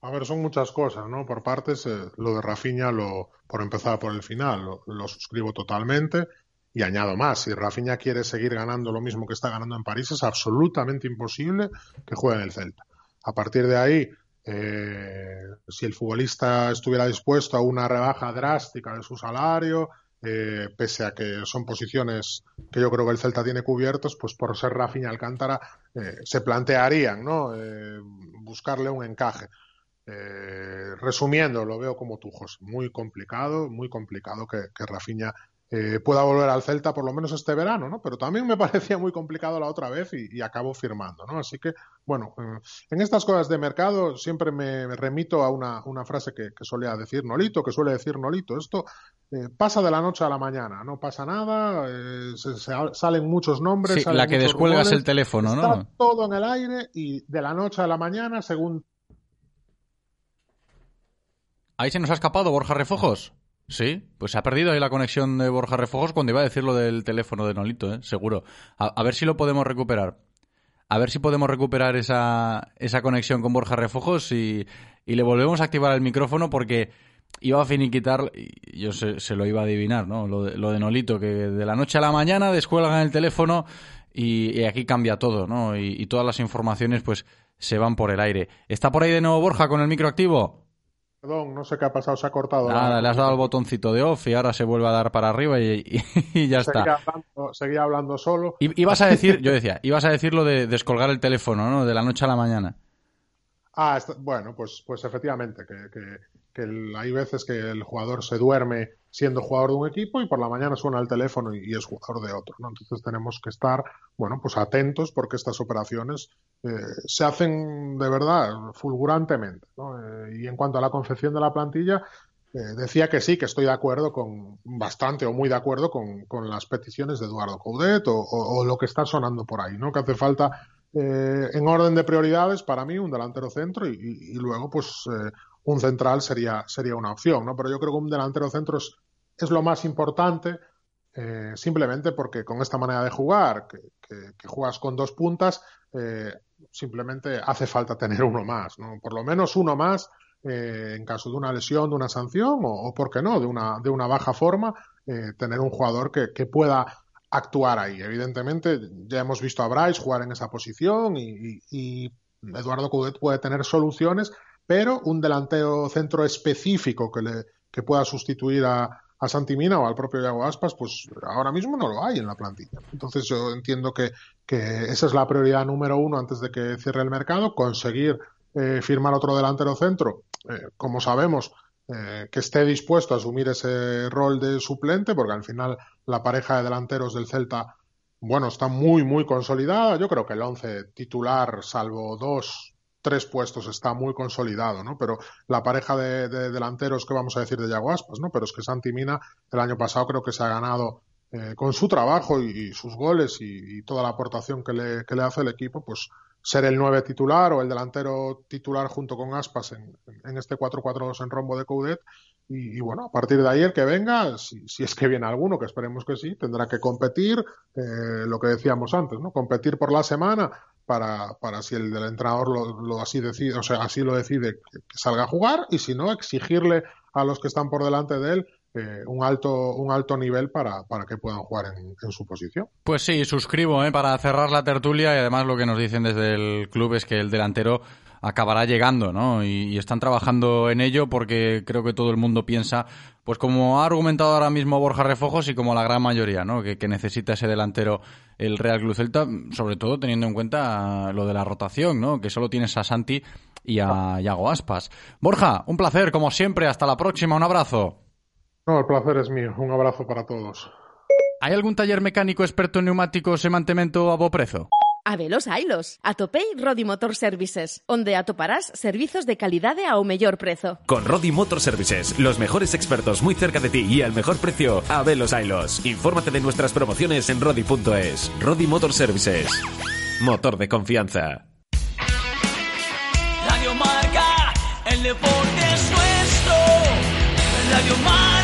A ver, son muchas cosas, ¿no? Por partes, eh, lo de Rafinha, lo, por empezar por el final, lo, lo suscribo totalmente. Y añado más, si Rafinha quiere seguir ganando lo mismo que está ganando en París, es absolutamente imposible que juegue en el Celta. A partir de ahí, eh, si el futbolista estuviera dispuesto a una rebaja drástica de su salario, eh, pese a que son posiciones que yo creo que el Celta tiene cubiertos, pues por ser Rafinha Alcántara eh, se plantearían, ¿no? Buscarle un encaje. Resumiendo, lo veo como tú, José. Muy complicado, muy complicado que, que Rafinha eh, pueda volver al Celta por lo menos este verano, ¿no? Pero también me parecía muy complicado la otra vez y, y acabo firmando, ¿no? Así que, bueno, eh, en estas cosas de mercado siempre me, me remito a una, una frase que, que solía decir Nolito, que suele decir Nolito. Esto eh, pasa de la noche a la mañana, no pasa nada, eh, se- se- salen muchos nombres. Sí, salen la que descuelgas rumores, el teléfono, está ¿no? todo en el aire y de la noche a la mañana, según Ahí se nos ha escapado Borja Refojos. Sí, pues se ha perdido ahí la conexión de Borja Refojos cuando iba a decir lo del teléfono de Nolito, ¿eh? seguro. A, ver si lo podemos recuperar. A ver si podemos recuperar esa, esa conexión con Borja Refojos y, y le volvemos a activar el micrófono porque iba a finiquitar, yo se, se lo iba a adivinar, ¿no? Lo de, lo de Nolito, que de la noche a la mañana descuelgan el teléfono y, y aquí cambia todo, ¿no? Y, y todas las informaciones, pues, se van por el aire. ¿Está por ahí de nuevo Borja con el micro activo? Perdón, no sé qué ha pasado, se ha cortado. Nada, le has dado el botoncito de off y ahora se vuelve a dar para arriba y, y- y ya está. Seguía hablando, seguía hablando solo. I- Ibas a decir, yo decía, ibas a decir lo de descolgar el teléfono, ¿no? De la noche a la mañana. Ah, está- bueno, pues, pues efectivamente, que, que- que el- hay veces que el jugador se duerme siendo jugador de un equipo y por la mañana suena el teléfono y, es jugador de otro, ¿no? Entonces tenemos que estar, bueno, pues atentos porque estas operaciones eh, se hacen de verdad fulgurantemente, ¿no? Eh, y en cuanto a la confección de la plantilla, eh, decía que sí, que estoy de acuerdo con, bastante o muy de acuerdo con, con las peticiones de Eduardo Coudet o, lo que está sonando por ahí, ¿no? Que hace falta eh, en orden de prioridades, para mí, un delantero centro y, y- luego, pues, un central sería, sería una opción, ¿no? Pero yo creo que un delantero centro es, es lo más importante, eh, simplemente porque con esta manera de jugar, que, juegas con dos puntas, eh, simplemente hace falta tener uno más, ¿no? Por lo menos uno más eh, en caso de una lesión, de una sanción o, o ¿por qué no?, de una, de una baja forma, tener un jugador que, que pueda actuar ahí. Evidentemente, ya hemos visto a Bryce jugar en esa posición y, Eduardo Coudet puede tener soluciones, pero un delantero centro específico que, le, que pueda sustituir a, a Santimina o al propio Iago Aspas, pues ahora mismo no lo hay en la plantilla. Entonces yo entiendo que, que esa es la prioridad número uno antes de que cierre el mercado, conseguir eh, firmar otro delantero centro, eh, como sabemos, eh, que esté dispuesto a asumir ese rol de suplente, porque al final la pareja de delanteros del Celta, bueno, está muy, muy consolidada. Yo creo que el once titular, salvo dos, tres puestos, está muy consolidado, ¿no? Pero la pareja de, de delanteros, que vamos a decir de Yago Aspas, ¿no? Pero es que Santi Mina el año pasado creo que se ha ganado eh, con su trabajo y, y sus goles y, y toda la aportación que le, que le hace el equipo, pues ser el 9 titular o el delantero titular junto con Aspas en, en este 4-4-2 en rombo de Coudet. Y, bueno, a partir de ahí el que venga, si, si es que viene alguno, que esperemos que sí, tendrá que competir, eh, lo que decíamos antes, ¿no? Competir por la semana para, para si el del entrenador lo, lo así decide, o sea, así lo decide, que salga a jugar y si no, exigirle a los que están por delante de él eh, un alto un alto nivel para, para que puedan jugar en, en su posición. Pues sí, suscribo ¿eh? para cerrar la tertulia y además lo que nos dicen desde el club es que el delantero acabará llegando, ¿no? Y, y están trabajando en ello porque creo que todo el mundo piensa, pues como ha argumentado ahora mismo Borja Refojos y como la gran mayoría, ¿no? Que, que necesita ese delantero el Real Club Celta, sobre todo teniendo en cuenta lo de la rotación, ¿no? Que solo tienes a Santi y a Yago Aspas. Borja, un placer, como siempre. Hasta la próxima. Un abrazo. No, el placer es mío. Un abrazo para todos. Hai algún taller mecánico experto en neumáticos e mantemento a bo prezo? Habelos hailos. Atopei Rodi Motor Services, onde atoparás servizos de calidade ao mellor prezo. Con Rodi Motor Services, los mejores expertos muy cerca de ti y al mejor precio, a velos ailos. Infórmate de nuestras promociones en rodi.es. Rodi Motor Services. Motor de confianza. Radio Marca, el deporte es nuestro. Radio Marca.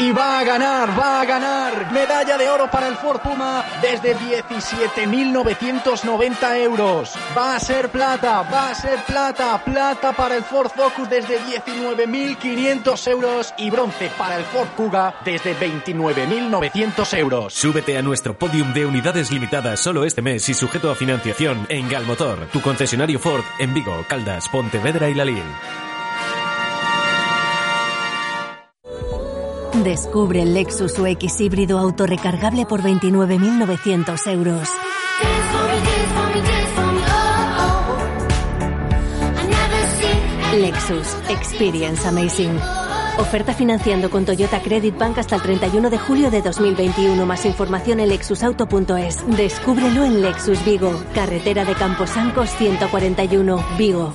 Y va a ganar, va a ganar. Medalla de oro para el Ford Puma desde 17.990 euros. Va a ser plata, va a ser plata. Plata para el Ford Focus desde 19.500 euros. Y bronce para el Ford Kuga desde 29.900 euros. Súbete a nuestro podium de unidades limitadas solo este mes y sujeto a financiación en Galmotor, tu concesionario Ford en Vigo, Caldas, Pontevedra y Lalín. Descubre el Lexus UX híbrido autorrecargable por 29.900 euros. Lexus Experience Amazing. Oferta financiando con Toyota Credit Bank hasta el 31 de julio de 2021. Más información en lexusauto.es. Descúbrelo en Lexus Vigo, carretera de Camposancos 141, Vigo.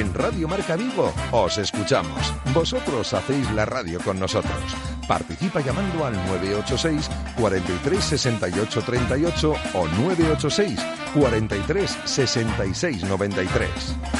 En Radio Marca Vigo os escuchamos. Vosotros hacéis la radio con nosotros. Participa llamando al 986 43 68 38 o 986 43 66 93.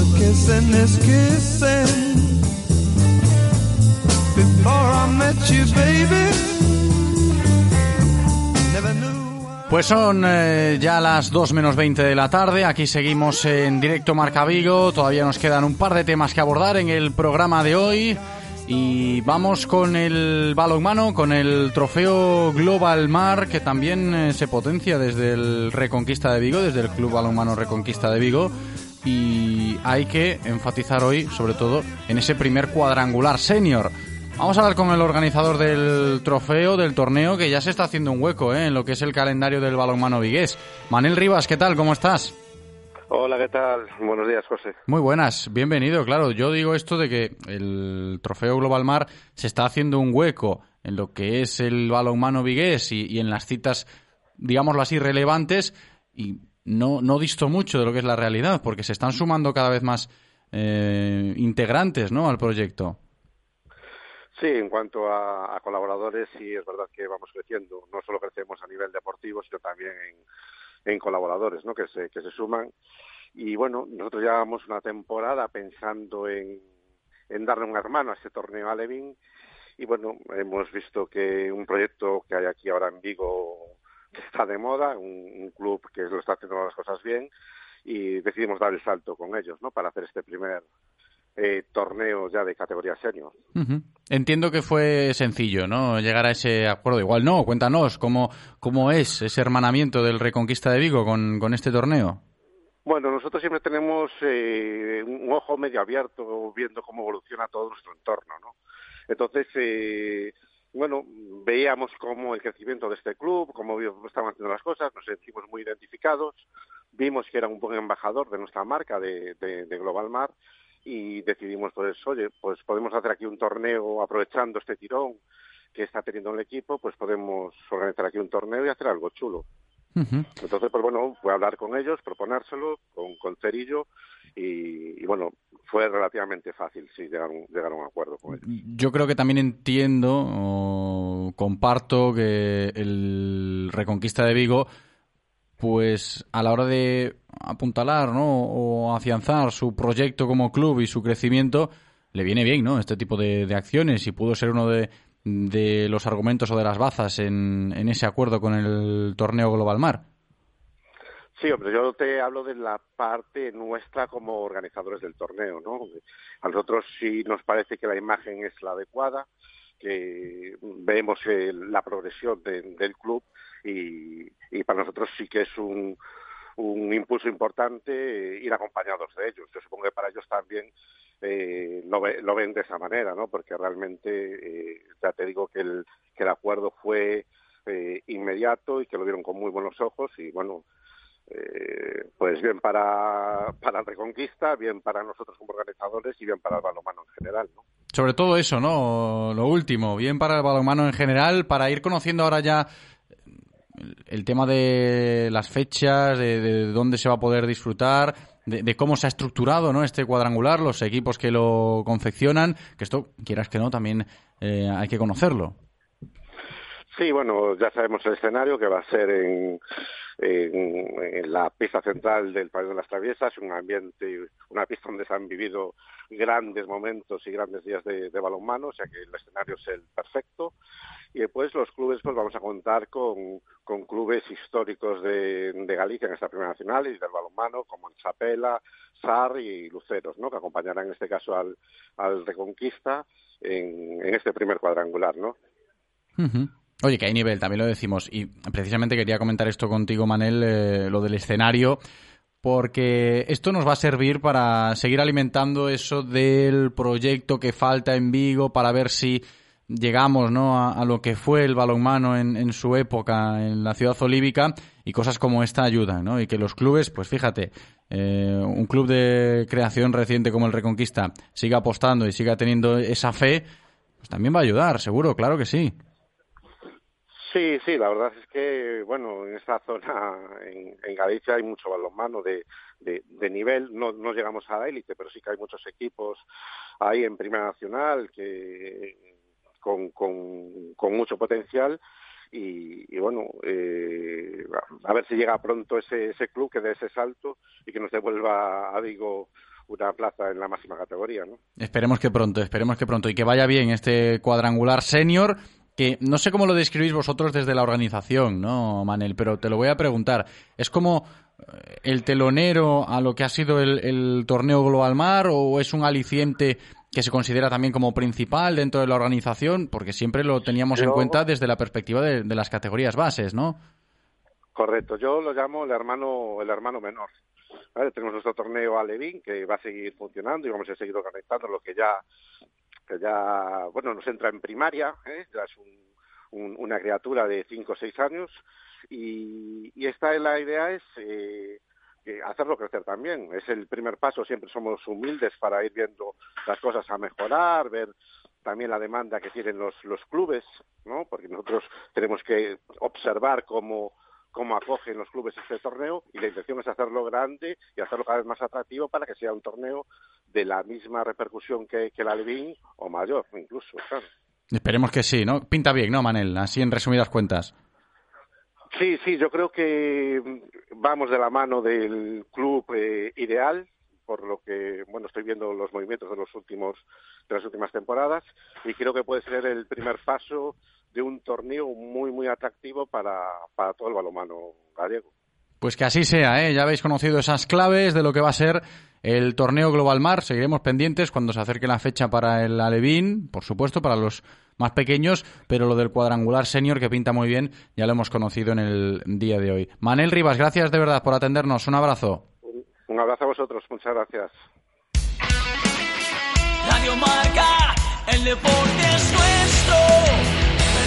The kissing is kissing. Before I met you, baby. Pues son eh, ya las 2 menos 20 de la tarde, aquí seguimos en directo Marca Vigo, todavía nos quedan un par de temas que abordar en el programa de hoy y vamos con el balonmano, con el trofeo Global Mar que también eh, se potencia desde el Reconquista de Vigo, desde el Club Balonmano Reconquista de Vigo y hay que enfatizar hoy sobre todo en ese primer cuadrangular senior. Vamos a hablar con el organizador del trofeo, del torneo, que ya se está haciendo un hueco ¿eh? en lo que es el calendario del balonmano vigués. Manel Rivas, ¿qué tal? ¿Cómo estás? Hola, ¿qué tal? Buenos días, José. Muy buenas, bienvenido. Claro, yo digo esto de que el trofeo Global Mar se está haciendo un hueco en lo que es el balonmano vigués y, y en las citas, digámoslo así, relevantes y no, no disto mucho de lo que es la realidad, porque se están sumando cada vez más eh, integrantes ¿no? al proyecto. Sí, en cuanto a, a colaboradores, sí es verdad que vamos creciendo. No solo crecemos a nivel deportivo, sino también en, colaboradores, ¿no? Que se, que se suman. Y bueno, nosotros llevamos una temporada pensando en, en darle un hermano a este torneo Alevín. Y bueno, hemos visto que un proyecto que hay aquí ahora en Vigo que está de moda, un, un club que lo está haciendo las cosas bien, y decidimos dar el salto con ellos, ¿no? Para hacer este primer eh, torneo ya de categoría senior. Entiendo que fue sencillo, ¿no? Llegar a ese acuerdo. Igual no, cuéntanos cómo, cómo es ese hermanamiento del Reconquista de Vigo con, con este torneo. Bueno, nosotros siempre tenemos eh, un ojo medio abierto viendo cómo evoluciona todo nuestro entorno, ¿no? Entonces, eh, bueno, veíamos cómo el crecimiento de este club, cómo estaban haciendo las cosas, nos sentimos muy identificados, vimos que era un buen embajador de nuestra marca de, de, de Global Mar y decidimos, pues, oye, pues podemos hacer aquí un torneo aprovechando este tirón que está teniendo el equipo, pues podemos organizar aquí un torneo y hacer algo chulo. Entonces, pues bueno, fue a hablar con ellos, proponérselo con, con Cerillo y, y, bueno, fue relativamente fácil, sí, llegar, a un- llegar a un acuerdo con ellos. Yo creo que también entiendo o comparto que el Reconquista de Vigo, pues a la hora de apuntalar ¿no? o afianzar su proyecto como club y su crecimiento, le viene bien ¿no? este tipo de, de acciones y pudo ser uno de, de los argumentos o de las bazas en, ese acuerdo con el torneo Global Mar. Sí, hombre, yo te hablo de la parte nuestra como organizadores del torneo, ¿no? A nosotros sí nos parece que la imagen es la adecuada, que vemos eh, la progresión de- del club y para nosotros sí que es un, un impulso importante eh, ir acompañados de ellos. Yo supongo que para ellos también eh, lo, ve- lo ven de esa manera, ¿no? Porque realmente, eh, ya te digo que el, que el acuerdo fue eh, inmediato y que lo vieron con muy buenos ojos y bueno, pues bien para, para Reconquista, bien para nosotros como organizadores y bien para el balonmano en general, ¿no? Sobre todo eso, ¿no? Lo último, bien para el balonmano en general, para ir conociendo ahora ya el, tema de las fechas, de, de dónde se va a poder disfrutar, de, de cómo se ha estructurado ¿no? este cuadrangular, los equipos que lo confeccionan, que esto, quieras que no, también eh, hay que conocerlo. Sí, bueno, ya sabemos el escenario que va a ser en, en, la pista central del Pabellón de las Traviesas, un ambiente, una pista donde se han vivido grandes momentos y grandes días de, balonmano, o sea que el escenario es el perfecto. Y después los clubes, pues vamos a contar con, clubes históricos de, Galicia en esta primera nacional y del balonmano, como Chapela, SAR y Luceros, ¿no? que acompañarán en este caso al, al Reconquista en, este primer cuadrangular, ¿no? Oye, que hay nivel, también lo decimos. Y precisamente quería comentar esto contigo, Manel, eh, lo del escenario, porque esto nos va a servir para seguir alimentando eso del proyecto que falta en Vigo, para ver si llegamos ¿no? a, lo que fue el balonmano en, en su época en la ciudad olívica y cosas como esta ayudan, ¿no? Y que los clubes, pues fíjate, eh, un club de creación reciente como el Reconquista siga apostando y siga teniendo esa fe, pues también va a ayudar, seguro, claro que sí. Sí, sí, la verdad es que, bueno, en esta zona, en, en Galicia, hay mucho balonmano de, de, nivel. No, no llegamos a la élite, pero sí que hay muchos equipos ahí en Primera Nacional que con, con, con mucho potencial. Y, y bueno, eh, a ver si llega pronto ese, ese club que dé ese salto y que nos devuelva a Vigo una plaza en la máxima categoría, ¿no? Esperemos que pronto, esperemos que pronto y que vaya bien este cuadrangular senior que no sé cómo lo describís vosotros desde la organización, ¿no, Manel? Pero te lo voy a preguntar. ¿Es como eh, el telonero a lo que ha sido el, el torneo Global Mar o es un aliciente que se considera también como principal dentro de la organización? Porque siempre lo teníamos en cuenta desde la perspectiva de, de las categorías bases, ¿no? Correcto, yo lo llamo el hermano, el hermano menor. ¿vale? Tenemos nuestro torneo Alevín que va a seguir funcionando y vamos a seguir organizando lo que ya, que ya, bueno, nos entra en primaria, ¿eh? ya es un- un- una criatura de 5 o 6 años y, y esta es la idea es eh, que hacerlo crecer también. Es el primer paso, siempre somos humildes para ir viendo las cosas a mejorar, ver también la demanda que tienen los, los clubes, ¿no? Porque nosotros tenemos que observar cómo, cómo acogen los clubes este torneo y la intención es hacerlo grande y hacerlo cada vez más atractivo para que sea un torneo de la misma repercusión que, que el Alevín o mayor incluso, claro. Esperemos que sí, ¿no? Pinta bien, ¿no, Manel? Así en resumidas cuentas. Sí, sí, yo creo que vamos de la mano del club eh, ideal, por lo que, bueno, estoy viendo los movimientos de los últimos de las últimas temporadas y creo que puede ser el primer paso de un torneo muy muy atractivo para, para todo el balonmano gallego. Pues que así sea, ¿eh? Ya habéis conocido esas claves de lo que va a ser el torneo Global Mar. Seguiremos pendientes cuando se acerque la fecha para el Alevín, por supuesto, para los más pequeños, pero lo del cuadrangular senior que pinta muy bien, ya lo hemos conocido en el día de hoy. Manel Rivas, gracias de verdad por atendernos. Un abrazo. Un abrazo a vosotros, muchas gracias. Radio Marca, el deporte es nuestro.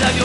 Radio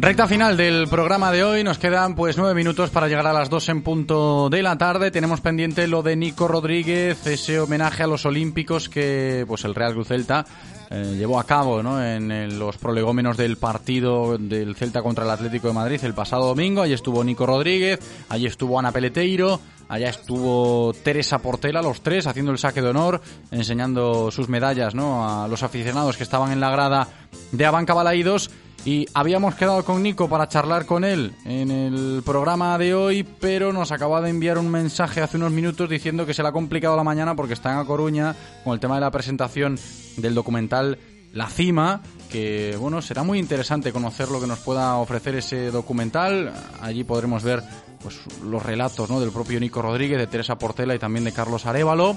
Recta final del programa de hoy, nos quedan pues nueve minutos para llegar a las dos en punto de la tarde. Tenemos pendiente lo de Nico Rodríguez, ese homenaje a los olímpicos que pues el Real Celta eh, llevó a cabo ¿no? en, en los prolegómenos del partido del Celta contra el Atlético de Madrid el pasado domingo. Allí estuvo Nico Rodríguez, allí estuvo Ana Peleteiro, allá estuvo Teresa Portela, los tres haciendo el saque de honor, enseñando sus medallas ¿no? a los aficionados que estaban en la grada de Abanca Balaídos. Y habíamos quedado con Nico para charlar con él en el programa de hoy, pero nos acaba de enviar un mensaje hace unos minutos diciendo que se le ha complicado la mañana porque está en A Coruña con el tema de la presentación del documental La Cima, que bueno, será muy interesante conocer lo que nos pueda ofrecer ese documental. Allí podremos ver pues los relatos ¿no? del propio Nico Rodríguez, de Teresa Portela y también de Carlos Arevalo.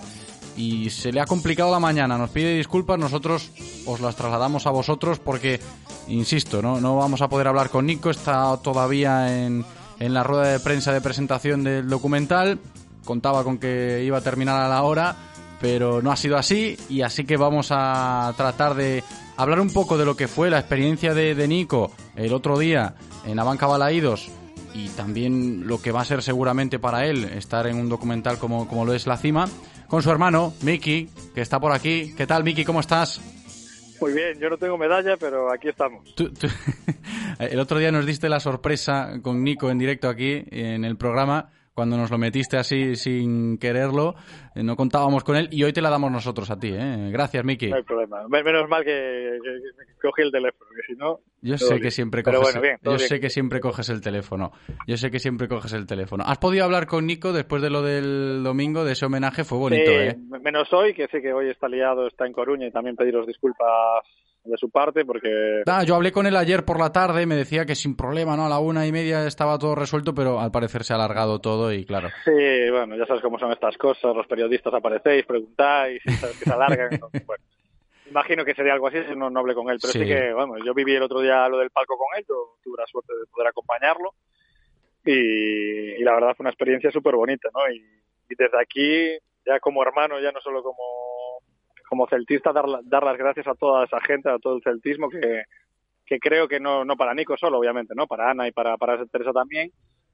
Y se le ha complicado la mañana, nos pide disculpas, nosotros os las trasladamos a vosotros porque, insisto, no, no vamos a poder hablar con Nico, está todavía en, en la rueda de prensa de presentación del documental, contaba con que iba a terminar a la hora, pero no ha sido así y así que vamos a tratar de hablar un poco de lo que fue la experiencia de, de Nico el otro día en la banca Balaídos y también lo que va a ser seguramente para él estar en un documental como, como lo es La Cima, con su hermano, Miki, que está por aquí. ¿Qué tal, Miki? ¿Cómo estás? Muy bien, yo no tengo medalla, pero aquí estamos. Tú- tú- el otro día nos diste la sorpresa con Nico en directo aquí en el programa, cuando nos lo metiste así sin quererlo, eh, no contábamos con él y hoy te la damos nosotros a ti. ¿eh? Gracias, Miki. No hay problema. Men- Menos mal que, que- que cogí el teléfono, que si no... Yo sé bien. que siempre coges, bueno, bien, todo yo bien. sé que siempre coges el teléfono. Yo sé que siempre coges el teléfono. ¿Has podido hablar con Nico después de lo del domingo de ese homenaje? Fue bonito, Sí, ¿eh? Menos hoy, que sé que hoy está liado, está en Coruña y también pediros disculpas de su parte porque... Ah, yo hablé con él ayer por la tarde, me decía que sin problema, ¿no? A la una y media estaba todo resuelto, pero al parecer se ha alargado todo y claro. Sí, bueno, ya sabes cómo son estas cosas, los periodistas aparecéis, preguntáis, y sabes que se alargan, entonces, bueno. Imagino que sería algo así si no, no hablé con él, pero sí. Sí. que, bueno, yo viví el otro día lo del palco con él, yo tuve la suerte de poder acompañarlo y, y la verdad fue una experiencia súper bonita, ¿no? Y, y desde aquí, ya como hermano, ya no solo como, como celtista, dar, dar las gracias a toda esa gente, a todo el celtismo que, que creo que no, no para Nico solo, obviamente, ¿no? Para Ana y para, para Teresa también,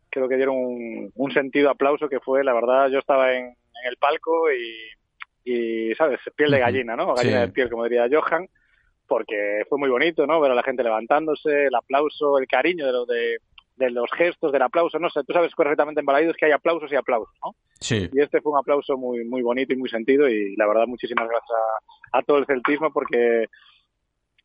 creo que dieron un, un sentido aplauso que fue, la verdad, yo estaba en, en el palco y, y, ¿sabes? Piel de gallina, ¿no? Gallina Sí. de piel, como diría Johan, porque fue muy bonito, ¿no? Ver a la gente levantándose, el aplauso, el cariño de, lo de, de los gestos, del aplauso, no sé, tú sabes correctamente en Balaídos que hay aplausos y aplausos, ¿no? Sí. Y este fue un aplauso muy muy bonito y muy sentido y la verdad muchísimas gracias a, a todo el celtismo porque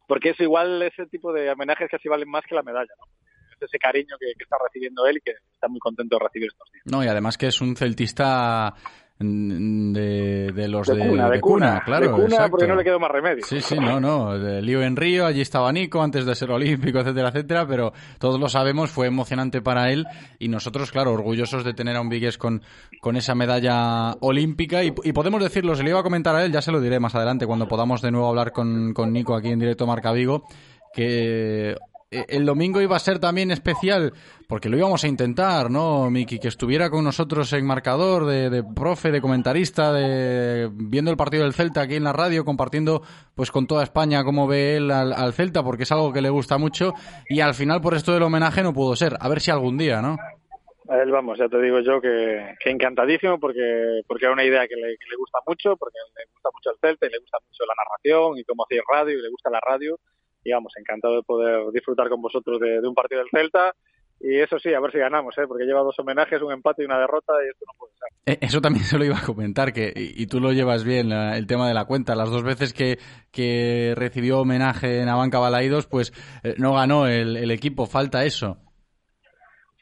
porque es igual ese tipo de homenajes que así valen más que la medalla, ¿no? Es ese cariño que, que está recibiendo él y que está muy contento de recibir estos días. No, y además que es un celtista de, de los De de, cuna, de cuna, claro. de cuna exacto. porque no le quedó más remedio. Sí, sí, no, no. De lío en Río, allí estaba Nico antes de ser olímpico, etcétera, etcétera, pero todos lo sabemos, fue emocionante para él y nosotros, claro, orgullosos de tener a un Vigués con, con esa medalla olímpica y, y podemos decirlo, se le iba a comentar a él, ya se lo diré más adelante cuando podamos de nuevo hablar con, con Nico aquí en directo Marca Vigo, que el domingo iba a ser también especial porque lo íbamos a intentar, ¿no, Miki? Que estuviera con nosotros en marcador, de, de profe, de comentarista, de viendo el partido del Celta aquí en la radio, compartiendo pues con toda España cómo ve él al, al Celta, porque es algo que le gusta mucho. Y al final, por esto del homenaje, no pudo ser. A ver si algún día, ¿no? Él, vamos, ya te digo yo que, encantadísimo porque porque era una idea que le, que le gusta mucho, porque le gusta mucho el Celta y le gusta mucho la narración y cómo hacía radio y le gusta la radio. Y vamos, encantado de poder disfrutar con vosotros de, de un partido del Celta. Y eso sí, a ver si ganamos, ¿eh? porque lleva dos homenajes, un empate y una derrota y esto no puede ser. Eh, Eso también se lo iba a comentar, que y, y tú lo llevas bien, la- el tema de la cuenta. Las dos veces que, que recibió homenaje en Abanca Balaídos, pues eh, no ganó el, el equipo, falta eso.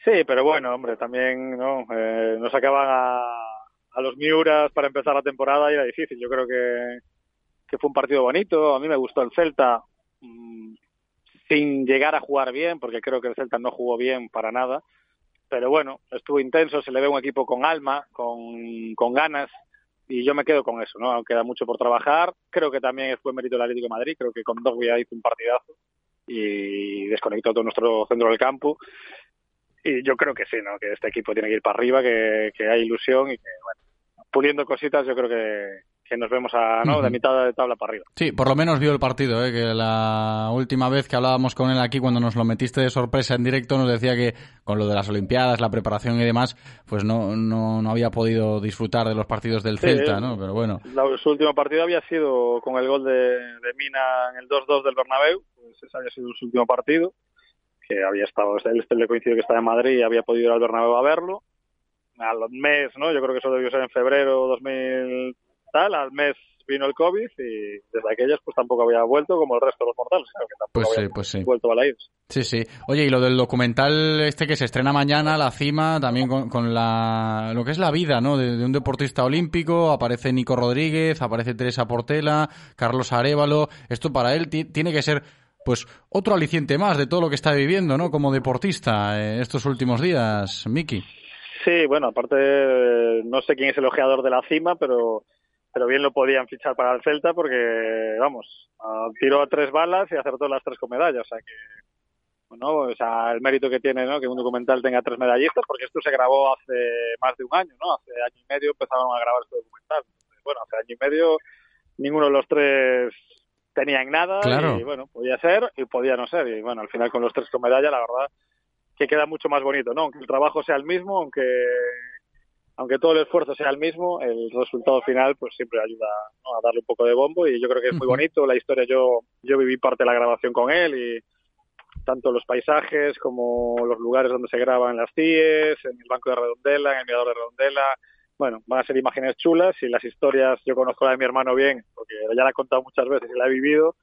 Sí, pero bueno, hombre, también no eh, nos sacaban a, a los Miuras para empezar la temporada y era difícil. Yo creo que, que fue un partido bonito. A mí me gustó el Celta mm, sin llegar a jugar bien, porque creo que el Celta no jugó bien para nada. Pero bueno, estuvo intenso, se le ve un equipo con alma, con, ganas, y yo me quedo con eso, ¿no? Queda mucho por trabajar. Creo que también fue mérito del Atlético de Madrid, creo que con Dogbia hizo un partidazo y desconectó todo nuestro centro del campo. Y yo creo que sí, ¿no? Que este equipo tiene que ir para arriba, que, que hay ilusión y que, bueno, puliendo cositas, yo creo que, que nos vemos a, ¿no? De mitad de tabla para arriba. Sí, por lo menos vio el partido, ¿eh? que la última vez que hablábamos con él aquí, cuando nos lo metiste de sorpresa en directo, nos decía que con lo de las Olimpiadas, la preparación y demás, pues no, no, no había podido disfrutar de los partidos del Sí, Celta, eh. ¿no? Pero bueno, La- su último partido había sido con el gol de, de Mina en el 2-2 del Bernabéu, pues ese había sido su último partido, que había estado, él este le coincidió que estaba en Madrid y había podido ir al Bernabéu a verlo. Al mes, ¿no? Yo creo que eso debió ser en febrero 2000 tal, al mes vino el COVID y desde aquellas pues tampoco había vuelto como el resto de los mortales, claro, que tampoco pues había sí, pues sí. vuelto a la Sí, sí. Oye, y lo del documental este que se estrena mañana, La Cima, también con, con la, lo que es la vida, ¿no? De, de un deportista olímpico, aparece Nico Rodríguez, aparece Teresa Portela, Carlos Arevalo. Esto para él ti- tiene que ser, pues, otro aliciente más de todo lo que está viviendo, ¿no? Como deportista eh, estos últimos días, Miki. Sí, bueno, aparte eh, no sé quién es el ojeador de la cima, pero pero bien lo podían fichar para el Celta porque, vamos, tiró a tres balas y acertó las tres con medallas. O sea que, bueno, o sea, el mérito que tiene, ¿no? Que un documental tenga tres medallistas, porque esto se grabó hace más de un año, ¿no? Hace año y medio empezaron a grabar este documental. Bueno, hace año y medio ninguno de los tres tenían nada Claro. y, bueno, podía ser y podía no ser. Y, bueno, al final con los tres con medalla, la verdad que queda mucho más bonito, ¿no? Aunque el trabajo sea el mismo, aunque aunque todo el esfuerzo sea el mismo, el resultado final pues siempre ayuda ¿no? a darle un poco de bombo y yo creo que es muy bonito la historia. Yo yo viví parte de la grabación con él y tanto los paisajes como los lugares donde se graban las CIES, en el Banco de Redondela, en el Mirador de Redondela. Bueno, van a ser imágenes chulas y las historias, yo conozco la de mi hermano bien, porque ya la he contado muchas veces y la he vivido,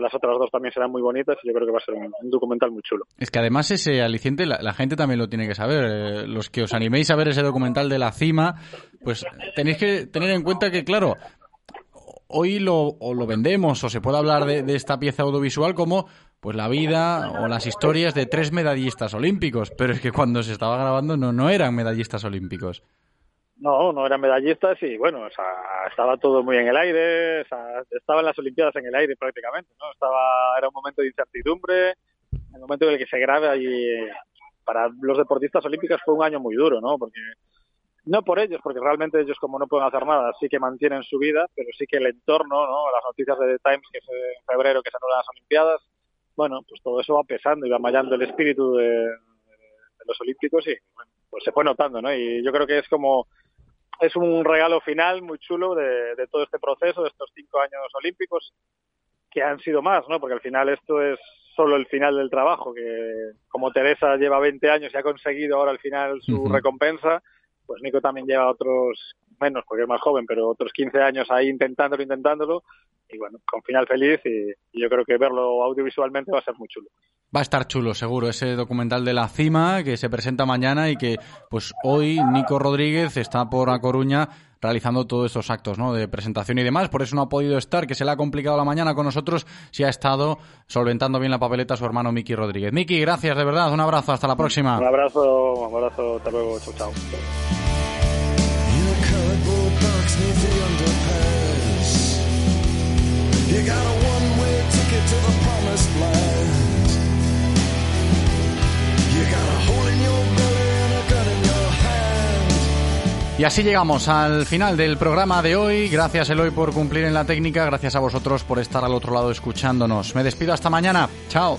las otras dos también serán muy bonitas y yo creo que va a ser un, documental muy chulo. Es que además ese aliciente la, gente también lo tiene que saber. Eh, los que os animéis a ver ese documental de la cima, pues tenéis que tener en cuenta que, claro, hoy lo, lo vendemos o se puede hablar de, de esta pieza audiovisual como pues la vida o las historias de tres medallistas olímpicos, pero es que cuando se estaba grabando no, no eran medallistas olímpicos. No, no eran medallistas y bueno, o sea, estaba todo muy en el aire, o sea, estaban las Olimpiadas en el aire prácticamente, ¿no? Estaba, era un momento de incertidumbre, el momento en el que se grabe allí para los deportistas olímpicos fue un año muy duro, ¿no? Porque no por ellos, porque realmente ellos como no pueden hacer nada, sí que mantienen su vida, pero sí que el entorno, ¿no? Las noticias de The Times que es en febrero que se anulan las Olimpiadas, bueno, pues todo eso va pesando y va mallando el espíritu de- de los olímpicos y bueno, pues se fue notando, ¿no? Y yo creo que es como es un regalo final muy chulo de, de todo este proceso, de estos cinco años olímpicos, que han sido más, ¿no? Porque al final esto es solo el final del trabajo, que como Teresa lleva 20 años y ha conseguido ahora al final su recompensa, pues Nico también lleva otros, menos porque es más joven, pero otros 15 años ahí intentándolo, intentándolo, y bueno, con final feliz y, y yo creo que verlo audiovisualmente va a ser muy chulo. Va a estar chulo, seguro, ese documental de la cima que se presenta mañana y que, pues hoy Nico Rodríguez está por A Coruña realizando todos estos actos, ¿no? De presentación y demás. Por eso no ha podido estar, que se le ha complicado la mañana con nosotros, si ha estado solventando bien la papeleta su hermano Miki Rodríguez. Miki, gracias de verdad, un abrazo, hasta la próxima. Un abrazo, un abrazo, hasta luego, chao, chao. You got a one-way ticket to the promised land. You got a hole in your belly and a gun in your hand. Y así llegamos al final del programa de hoy. Gracias Eloy por cumplir en la técnica, gracias a vosotros por estar al otro lado escuchándonos. Me despido hasta mañana. Chao.